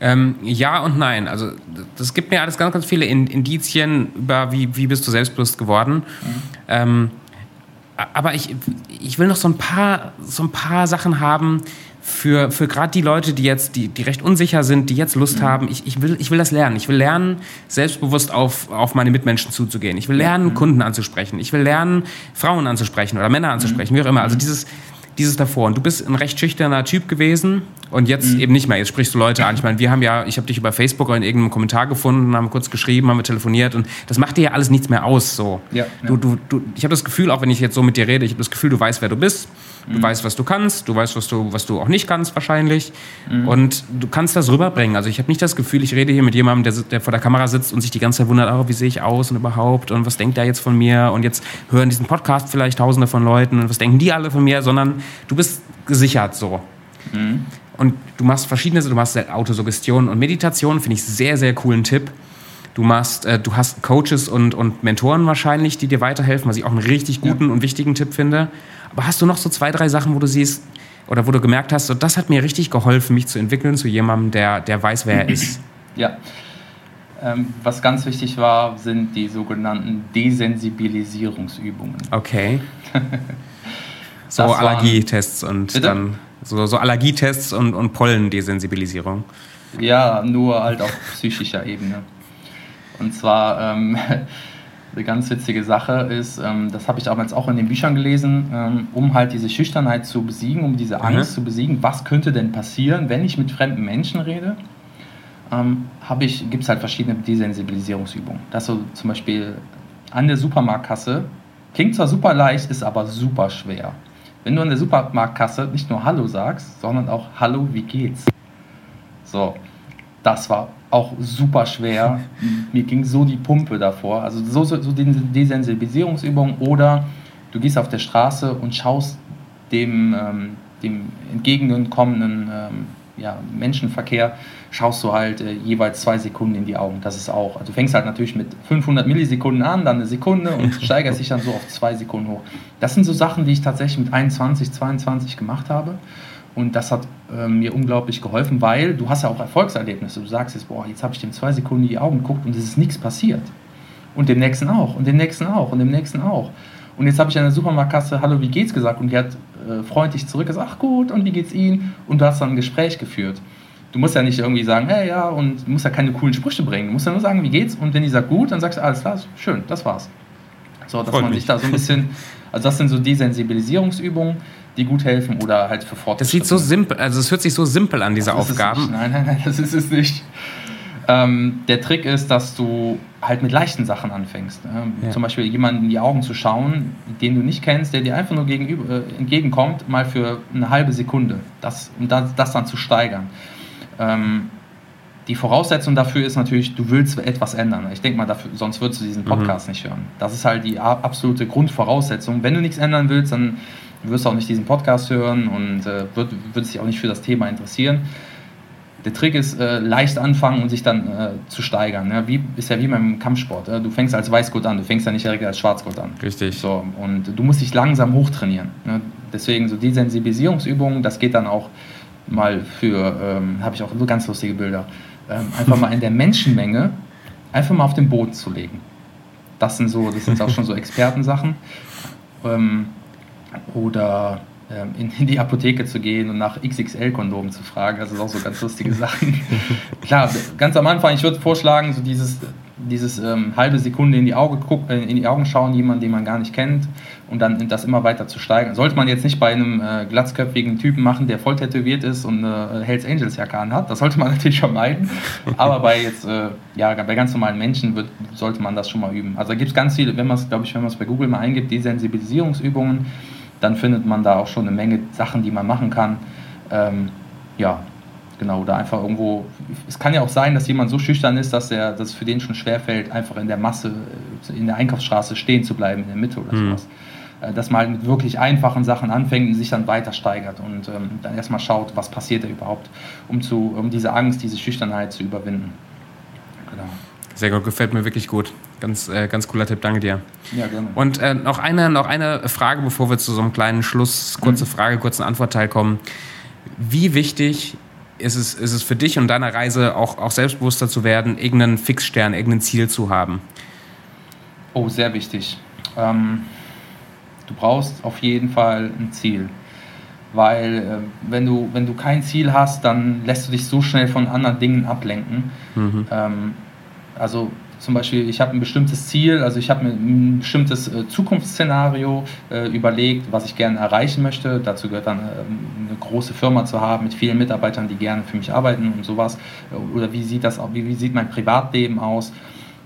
Ähm, ja und nein. Also das gibt mir alles ganz, ganz viele Indizien über, wie, wie bist du selbstbewusst geworden. Mhm. Ähm, aber ich, ich will noch so ein paar, so ein paar Sachen haben für, für gerade die Leute, die jetzt, die, die recht unsicher sind, die jetzt Lust mhm. haben. Ich, ich, will, ich will das lernen. Ich will lernen, selbstbewusst auf, auf meine Mitmenschen zuzugehen. Ich will lernen, mhm. Kunden anzusprechen. Ich will lernen, Frauen anzusprechen oder Männer anzusprechen, mhm. wie auch immer. Also mhm. dieses, dieses davor. Und du bist ein recht schüchterner Typ gewesen und jetzt mhm. eben nicht mehr. Jetzt sprichst du Leute an. Ich meine, wir haben ja, ich habe dich über Facebook oder in irgendeinem Kommentar gefunden, haben kurz geschrieben, haben wir telefoniert und das macht dir ja alles nichts mehr aus. So. Ja, ja. Du, du, du, ich habe das Gefühl, auch wenn ich jetzt so mit dir rede, ich habe das Gefühl, du weißt, wer du bist. Du mhm. weißt, was du kannst, du weißt, was du, was du auch nicht kannst wahrscheinlich. Mhm. Und du kannst das rüberbringen. Also ich habe nicht das Gefühl, ich rede hier mit jemandem, der, der, vor der Kamera sitzt und sich die ganze Zeit wundert, oh, wie sehe ich aus und überhaupt und was denkt der jetzt von mir und jetzt hören diesen Podcast vielleicht tausende von Leuten und was denken die alle von mir, sondern du bist gesichert so. Mhm. Und du machst verschiedene, du machst Autosuggestion und Meditation, finde ich sehr, sehr coolen Tipp. Du machst, äh, du hast Coaches und, und Mentoren wahrscheinlich, die dir weiterhelfen, was ich auch einen richtig guten ja. und wichtigen Tipp finde. Hast du noch so zwei, drei Sachen, wo du siehst oder wo du gemerkt hast, so, das hat mir richtig geholfen, mich zu entwickeln zu jemandem, der, der weiß, wer er ist? Ja. Ähm, was ganz wichtig war, sind die sogenannten Desensibilisierungsübungen. Okay. so Allergietests und bitte? dann so, so Allergietests und, und Pollendesensibilisierung. Ja, nur halt auf psychischer Ebene. Und zwar ähm, eine ganz witzige Sache ist, ähm, das habe ich damals auch in den Büchern gelesen, ähm, um halt diese Schüchternheit zu besiegen, um diese Angst mhm. zu besiegen, was könnte denn passieren, wenn ich mit fremden Menschen rede, ähm, gibt es halt verschiedene Desensibilisierungsübungen. Das so zum Beispiel an der Supermarktkasse, klingt zwar super leicht, ist aber super schwer. Wenn du an der Supermarktkasse nicht nur Hallo sagst, sondern auch Hallo, wie geht's? So, das war auch super schwer. Mir ging so die Pumpe davor. Also so, so, so Desensibilisierungsübungen oder du gehst auf der Straße und schaust dem, ähm, dem entgegenkommenden ähm, ja, Menschenverkehr, schaust du halt äh, jeweils zwei Sekunden in die Augen. Das ist auch, also du fängst halt natürlich mit 500 Millisekunden an, dann eine Sekunde und steigerst dich dann so auf zwei Sekunden hoch. Das sind so Sachen, die ich tatsächlich mit 21, 22 gemacht habe. Und das hat äh, mir unglaublich geholfen, weil du hast ja auch Erfolgserlebnisse. Du sagst jetzt, boah, jetzt habe ich dem zwei Sekunden in die Augen geguckt und es ist nichts passiert. Und dem nächsten auch und dem nächsten auch und dem nächsten auch. Und jetzt habe ich an der Supermarktkasse, hallo, wie geht's gesagt? Und die hat äh, freundlich zurück gesagt, ach gut, und wie geht's Ihnen? Und du hast dann ein Gespräch geführt. Du musst ja nicht irgendwie sagen, hey, ja, und du musst ja keine coolen Sprüche bringen. Du musst ja nur sagen, wie geht's? Und wenn die sagt gut, dann sagst du, alles klar, schön, das war's. So, dass Freut man mich. sich da so ein bisschen, also das sind so Desensibilisierungsübungen die gut helfen oder halt für Fortschritte. Das sieht so simpel, also es hört sich so simpel an, diese Aufgaben. Nein, nein, nein, das ist es nicht. Ähm, der Trick ist, dass du halt mit leichten Sachen anfängst. Ähm, ja. Zum Beispiel jemanden in die Augen zu schauen, den du nicht kennst, der dir einfach nur gegenüber, äh, entgegenkommt, mal für eine halbe Sekunde. Das, um das, das dann zu steigern. Ähm, die Voraussetzung dafür ist natürlich, du willst etwas ändern. Ich denke mal, dafür, sonst würdest du diesen mhm. Podcast mhm. nicht hören. Das ist halt die absolute Grundvoraussetzung. Wenn du nichts ändern willst, dann wirst auch nicht diesen Podcast hören und äh, wird, wird sich auch nicht für das Thema interessieren. Der Trick ist, äh, leicht anfangen und sich dann äh, zu steigern. Ja, wie, ist ja wie beim Kampfsport. Ja? Du fängst als Weißgurt an, du fängst ja nicht direkt als Schwarzgurt an. Richtig. So, und du musst dich langsam hochtrainieren. Ne? Deswegen so die Sensibilisierungsübungen, das geht dann auch mal für, ähm, habe ich auch so ganz lustige Bilder, ähm, einfach mal in der Menschenmenge einfach mal auf den Boden zu legen. Das sind so, das sind auch schon so Expertensachen. Ähm, oder ähm, in, die Apotheke zu gehen und nach XXL-Kondomen zu fragen. Das ist auch so ganz lustige Sachen. Klar, ganz am Anfang, ich würde vorschlagen, so dieses, dieses ähm, halbe Sekunde in die, Auge guck, äh, in die Augen schauen, jemanden, den man gar nicht kennt und dann das immer weiter zu steigern. Sollte man jetzt nicht bei einem äh, glatzköpfigen Typen machen, der voll tätowiert ist und eine Hells Angels Jacke hat. Das sollte man natürlich vermeiden. Aber bei jetzt, äh, ja, bei ganz normalen Menschen wird, sollte man das schon mal üben. Also da gibt es ganz viele, wenn man es, glaube ich, wenn man es bei Google mal eingibt, Desensibilisierungsübungen dann findet man da auch schon eine Menge Sachen, die man machen kann. Ähm, ja, genau, oder einfach irgendwo. Es kann ja auch sein, dass jemand so schüchtern ist, dass er, dass es für den schon schwerfällt, einfach in der Masse, äh, in der Einkaufsstraße stehen zu bleiben, in der Mitte oder mhm. sowas. Äh, dass man halt mit wirklich einfachen Sachen anfängt und sich dann weiter steigert und ähm, dann erstmal schaut, was passiert da überhaupt, um, zu, um diese Angst, diese Schüchternheit zu überwinden. Genau. Sehr gut, gefällt mir wirklich gut. Ganz, äh, ganz cooler Tipp, danke dir. Ja, gerne. Und äh, noch, eine, noch eine Frage, bevor wir zu so einem kleinen Schluss, kurze mhm. Frage, kurzen Antwortteil kommen. Wie wichtig ist es, ist es für dich und deine Reise auch, auch selbstbewusster zu werden, irgendeinen Fixstern, irgendein Ziel zu haben? Oh, sehr wichtig. Ähm, du brauchst auf jeden Fall ein Ziel. Weil äh, wenn, du, wenn du kein Ziel hast, dann lässt du dich so schnell von anderen Dingen ablenken. Mhm. Ähm, also zum Beispiel, ich habe ein bestimmtes Ziel, also ich habe mir ein bestimmtes äh, Zukunftsszenario äh, überlegt, was ich gerne erreichen möchte. Dazu gehört dann äh, eine große Firma zu haben mit vielen Mitarbeitern, die gerne für mich arbeiten und sowas. Oder wie sieht das, wie, wie sieht mein Privatleben aus?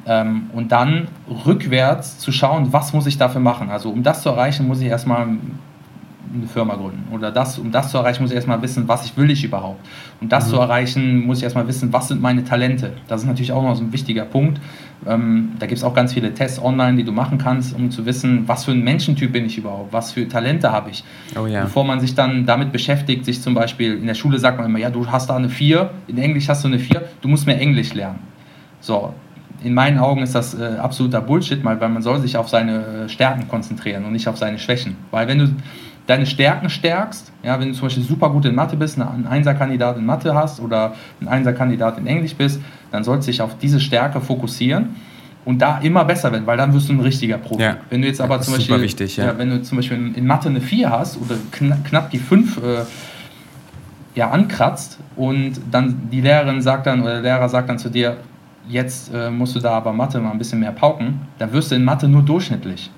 Ähm, und dann rückwärts zu schauen, was muss ich dafür machen. Also um das zu erreichen, muss ich erstmal eine Firma gründen. Oder das, um das zu erreichen, muss ich erstmal wissen, was ich will ich überhaupt. Um das mhm. zu erreichen, muss ich erstmal wissen, was sind meine Talente. Das ist natürlich auch noch so ein wichtiger Punkt. Ähm, da gibt es auch ganz viele Tests online, die du machen kannst, um zu wissen, was für ein Menschentyp bin ich überhaupt, was für Talente habe ich. Oh, ja. Bevor man sich dann damit beschäftigt, sich zum Beispiel in der Schule sagt man immer, ja, du hast da eine 4, in Englisch hast du eine 4, du musst mehr Englisch lernen. So, in meinen Augen ist das äh, absoluter Bullshit, weil man soll sich auf seine Stärken konzentrieren und nicht auf seine Schwächen. Weil wenn du deine Stärken stärkst. Ja, wenn du zum Beispiel super gut in Mathe bist, einen Einserkandidat in Mathe hast oder ein Einserkandidat in Englisch bist, dann sollst du dich auf diese Stärke fokussieren und da immer besser werden, weil dann wirst du ein richtiger Profi. Ja. Wenn du jetzt aber zum Beispiel, wichtig, ja. Ja, wenn du zum Beispiel in Mathe eine 4 hast oder knapp die 5 äh, ja, ankratzt und dann die Lehrerin sagt dann oder der Lehrer sagt dann zu dir, jetzt äh, musst du da aber Mathe mal ein bisschen mehr pauken, dann wirst du in Mathe nur durchschnittlich.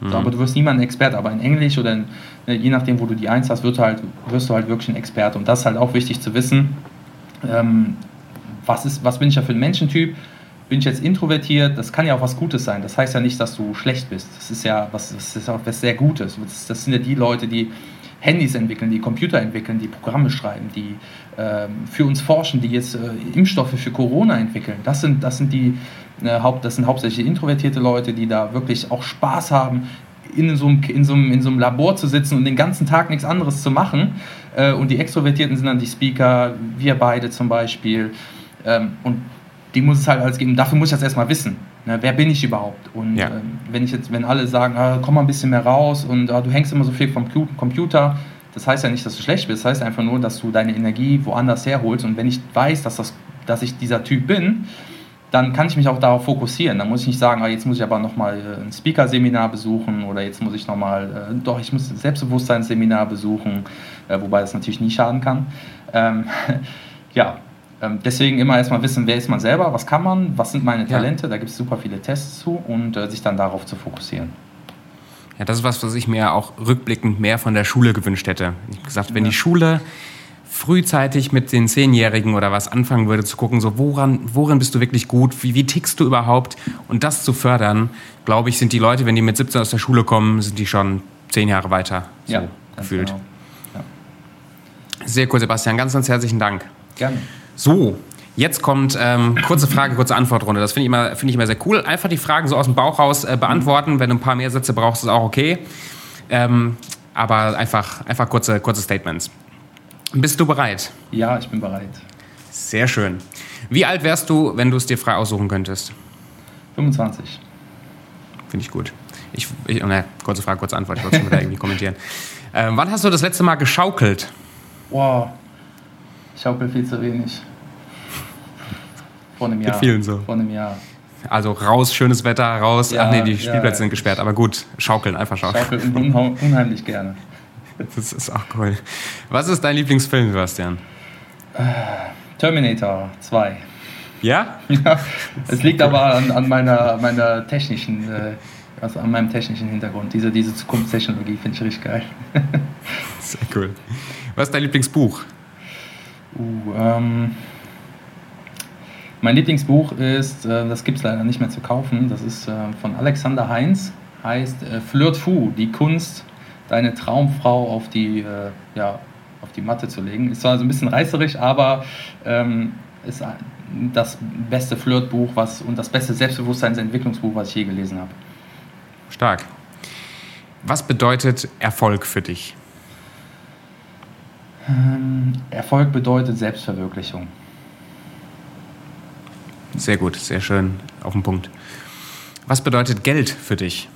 Mhm. So, aber du wirst niemand ein Experte, aber in Englisch oder in, äh, je nachdem, wo du die Eins hast, wirst du, halt, wirst du halt wirklich ein Experte. Und das ist halt auch wichtig zu wissen, ähm, was, ist, was bin ich ja für ein Menschentyp, bin ich jetzt introvertiert, das kann ja auch was Gutes sein. Das heißt ja nicht, dass du schlecht bist. Das ist ja was, das ist auch was sehr Gutes. Das, das sind ja die Leute, die Handys entwickeln, die Computer entwickeln, die Programme schreiben, die äh, für uns forschen, die jetzt äh, Impfstoffe für Corona entwickeln. Das sind, das sind die das sind hauptsächlich introvertierte Leute, die da wirklich auch Spaß haben, in so, einem, in, so einem, in so einem Labor zu sitzen und den ganzen Tag nichts anderes zu machen. Äh, und die Extrovertierten sind dann die Speaker, wir beide zum Beispiel. Ähm, und die muss es halt alles geben. Dafür muss ich das erstmal wissen. Ne? Wer bin ich überhaupt? Und ja. ähm, wenn ich jetzt, wenn alle sagen, ah, komm mal ein bisschen mehr raus und ah, du hängst immer so viel vom Computer, das heißt ja nicht, dass du schlecht bist, das heißt einfach nur, dass du deine Energie woanders herholst. Und wenn ich weiß, dass, das, dass ich dieser Typ bin, dann kann ich mich auch darauf fokussieren. Dann muss ich nicht sagen, ah, jetzt muss ich aber nochmal äh, ein Speaker-Seminar besuchen oder jetzt muss ich nochmal, äh, doch, ich muss ein Selbstbewusstseinsseminar besuchen, äh, wobei das natürlich nie schaden kann. Ähm, ja, ähm, deswegen immer erstmal wissen, wer ist man selber, was kann man, was sind meine Talente, ja. da gibt es super viele Tests zu und äh, sich dann darauf zu fokussieren. Ja, das ist was, was ich mir auch rückblickend mehr von der Schule gewünscht hätte. Ich habe gesagt, wenn ja. die Schule frühzeitig mit den Zehnjährigen oder was anfangen würde, zu gucken, so woran, worin bist du wirklich gut, wie, wie tickst du überhaupt und das zu fördern, glaube ich, sind die Leute, wenn die mit 17 aus der Schule kommen, sind die schon zehn Jahre weiter so ja, gefühlt. Genau. Ja. Sehr cool, Sebastian. Ganz, ganz herzlichen Dank. Gerne. So, Jetzt kommt ähm, kurze Frage, kurze Antwortrunde. Das finde ich, immer, find ich immer sehr cool. Einfach die Fragen so aus dem Bauch raus äh, beantworten. Wenn du ein paar mehr Sätze brauchst, ist auch okay. Ähm, aber einfach, einfach kurze, kurze Statements. Bist du bereit? Ja, ich bin bereit. Sehr schön. Wie alt wärst du, wenn du es dir frei aussuchen könntest? 25. Finde ich gut. Ich, ich, ne, kurze Frage, kurze Antwort. Ich wollte es wieder irgendwie kommentieren. Ähm, wann hast du das letzte Mal geschaukelt? Wow. Ich schaukel viel zu wenig. Vor einem Jahr. Mit vielen so. Vor einem Jahr. Also raus, schönes Wetter, raus. Ja, Ach nee, die Spielplätze ja, sind gesperrt, aber gut, schaukeln, einfach schaukeln. Schaukeln unheimlich gerne. Das ist auch cool. Was ist dein Lieblingsfilm, Sebastian? Terminator 2. Ja? ja. Es liegt aber an, an meiner, meiner technischen, äh, also an meinem technischen Hintergrund. Diese, diese Zukunftstechnologie finde ich richtig geil. Sehr cool. Was ist dein Lieblingsbuch? Uh, ähm, mein Lieblingsbuch ist, äh, das gibt es leider nicht mehr zu kaufen, das ist äh, von Alexander Heinz, heißt äh, Flirt Fu, die Kunst, deine Traumfrau auf die, äh, ja, auf die Matte zu legen. Ist zwar so ein bisschen reißerisch, aber ähm, ist das beste Flirtbuch was, und das beste Selbstbewusstseinsentwicklungsbuch, was ich je gelesen habe. Stark. Was bedeutet Erfolg für dich? Ähm, Erfolg bedeutet Selbstverwirklichung. Sehr gut, sehr schön auf den Punkt. Was bedeutet Geld für dich?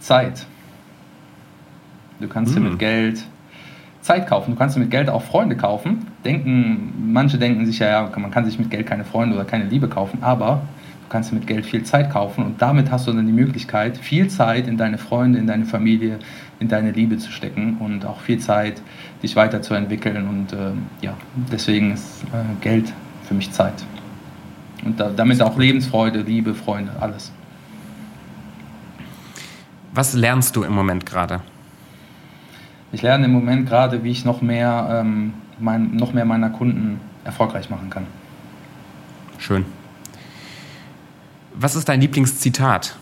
Zeit. Du kannst hm. dir mit Geld Zeit kaufen. Du kannst dir mit Geld auch Freunde kaufen. Denken, manche denken sich ja, ja, man kann sich mit Geld keine Freunde oder keine Liebe kaufen, aber du kannst mit Geld viel Zeit kaufen und damit hast du dann die Möglichkeit, viel Zeit in deine Freunde, in deine Familie, in deine Liebe zu stecken und auch viel Zeit, dich weiterzuentwickeln. Und äh, ja, deswegen ist äh, Geld für mich Zeit. Und da, damit auch Lebensfreude, Liebe, Freunde, alles. Was lernst du im Moment gerade? Ich lerne im Moment gerade, wie ich noch mehr, ähm, mein, noch mehr meiner Kunden erfolgreich machen kann. Schön. Was ist dein Lieblingszitat?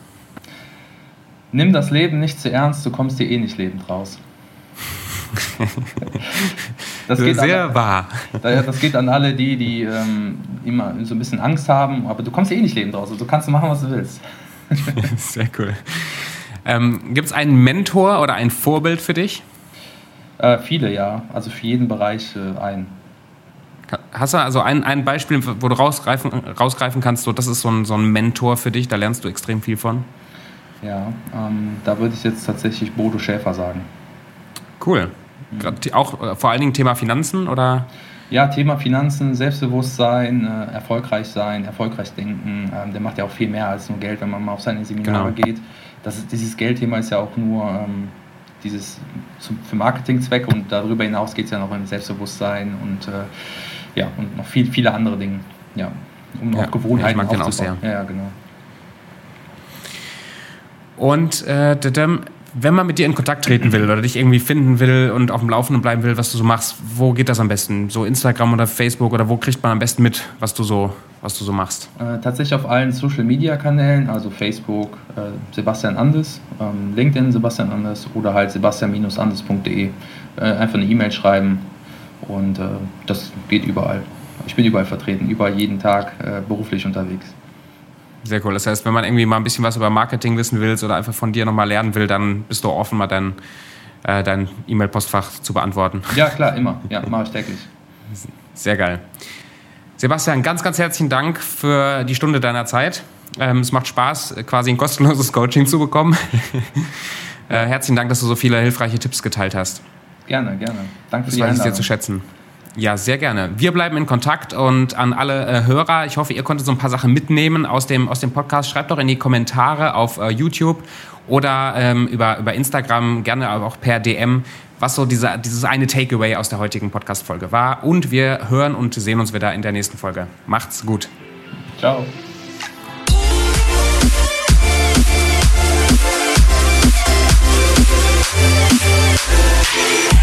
Nimm das Leben nicht zu ernst, du kommst dir eh nicht lebend raus. das geht Sehr an, wahr. Das geht an alle die, die ähm, immer so ein bisschen Angst haben, aber du kommst eh nicht lebend raus. Also du kannst machen, was du willst. Sehr cool. Ähm, Gibt es einen Mentor oder ein Vorbild für dich? Äh, viele, ja. Also für jeden Bereich äh, einen. Hast du also ein, ein Beispiel, wo du rausgreifen, rausgreifen kannst, so, das ist so ein, so ein Mentor für dich, da lernst du extrem viel von? Ja, ähm, da würde ich jetzt tatsächlich Bodo Schäfer sagen. Cool. Mhm. Auch äh, vor allen Dingen Thema Finanzen oder? Ja, Thema Finanzen, Selbstbewusstsein, äh, erfolgreich sein, erfolgreich denken. Ähm, der macht ja auch viel mehr als nur Geld, wenn man mal auf seine Seminare genau. geht. Das ist, dieses Geldthema ist ja auch nur ähm, dieses zum, für Marketingzwecke und darüber hinaus geht es ja noch um Selbstbewusstsein und äh, ja und noch viel, viele andere Dinge. Ja, um ja, Gewohnheiten ja, ich mag den auch sehr. Ja, ja, genau. Und äh, wenn man mit dir in Kontakt treten will oder dich irgendwie finden will und auf dem Laufenden bleiben will, was du so machst, wo geht das am besten? So Instagram oder Facebook oder wo kriegt man am besten mit, was du so, was du so machst? Äh, tatsächlich auf allen Social Media Kanälen, also Facebook äh, Sebastian Andes, ähm, LinkedIn Sebastian Andes oder halt sebastian-andes.de. Äh, einfach eine E-Mail schreiben und äh, das geht überall. Ich bin überall vertreten, überall jeden Tag äh, beruflich unterwegs. Sehr cool. Das heißt, wenn man irgendwie mal ein bisschen was über Marketing wissen will oder einfach von dir nochmal lernen will, dann bist du offen, mal dein, äh, dein E-Mail-Postfach zu beantworten. Ja, klar, immer. Ja, mache ich täglich. Sehr geil. Sebastian, ganz, ganz herzlichen Dank für die Stunde deiner Zeit. Ähm, es macht Spaß, quasi ein kostenloses Coaching zu bekommen. äh, herzlichen Dank, dass du so viele hilfreiche Tipps geteilt hast. Gerne, gerne. Danke für das die weiß ich sehr zu schätzen. Ja, sehr gerne. Wir bleiben in Kontakt und an alle äh, Hörer, ich hoffe, ihr konntet so ein paar Sachen mitnehmen aus dem, aus dem Podcast. Schreibt doch in die Kommentare auf äh, YouTube oder ähm, über, über Instagram, gerne aber auch per DM, was so dieser, dieses eine Takeaway aus der heutigen Podcast-Folge war. Und wir hören und sehen uns wieder in der nächsten Folge. Macht's gut. Ciao. Yeah.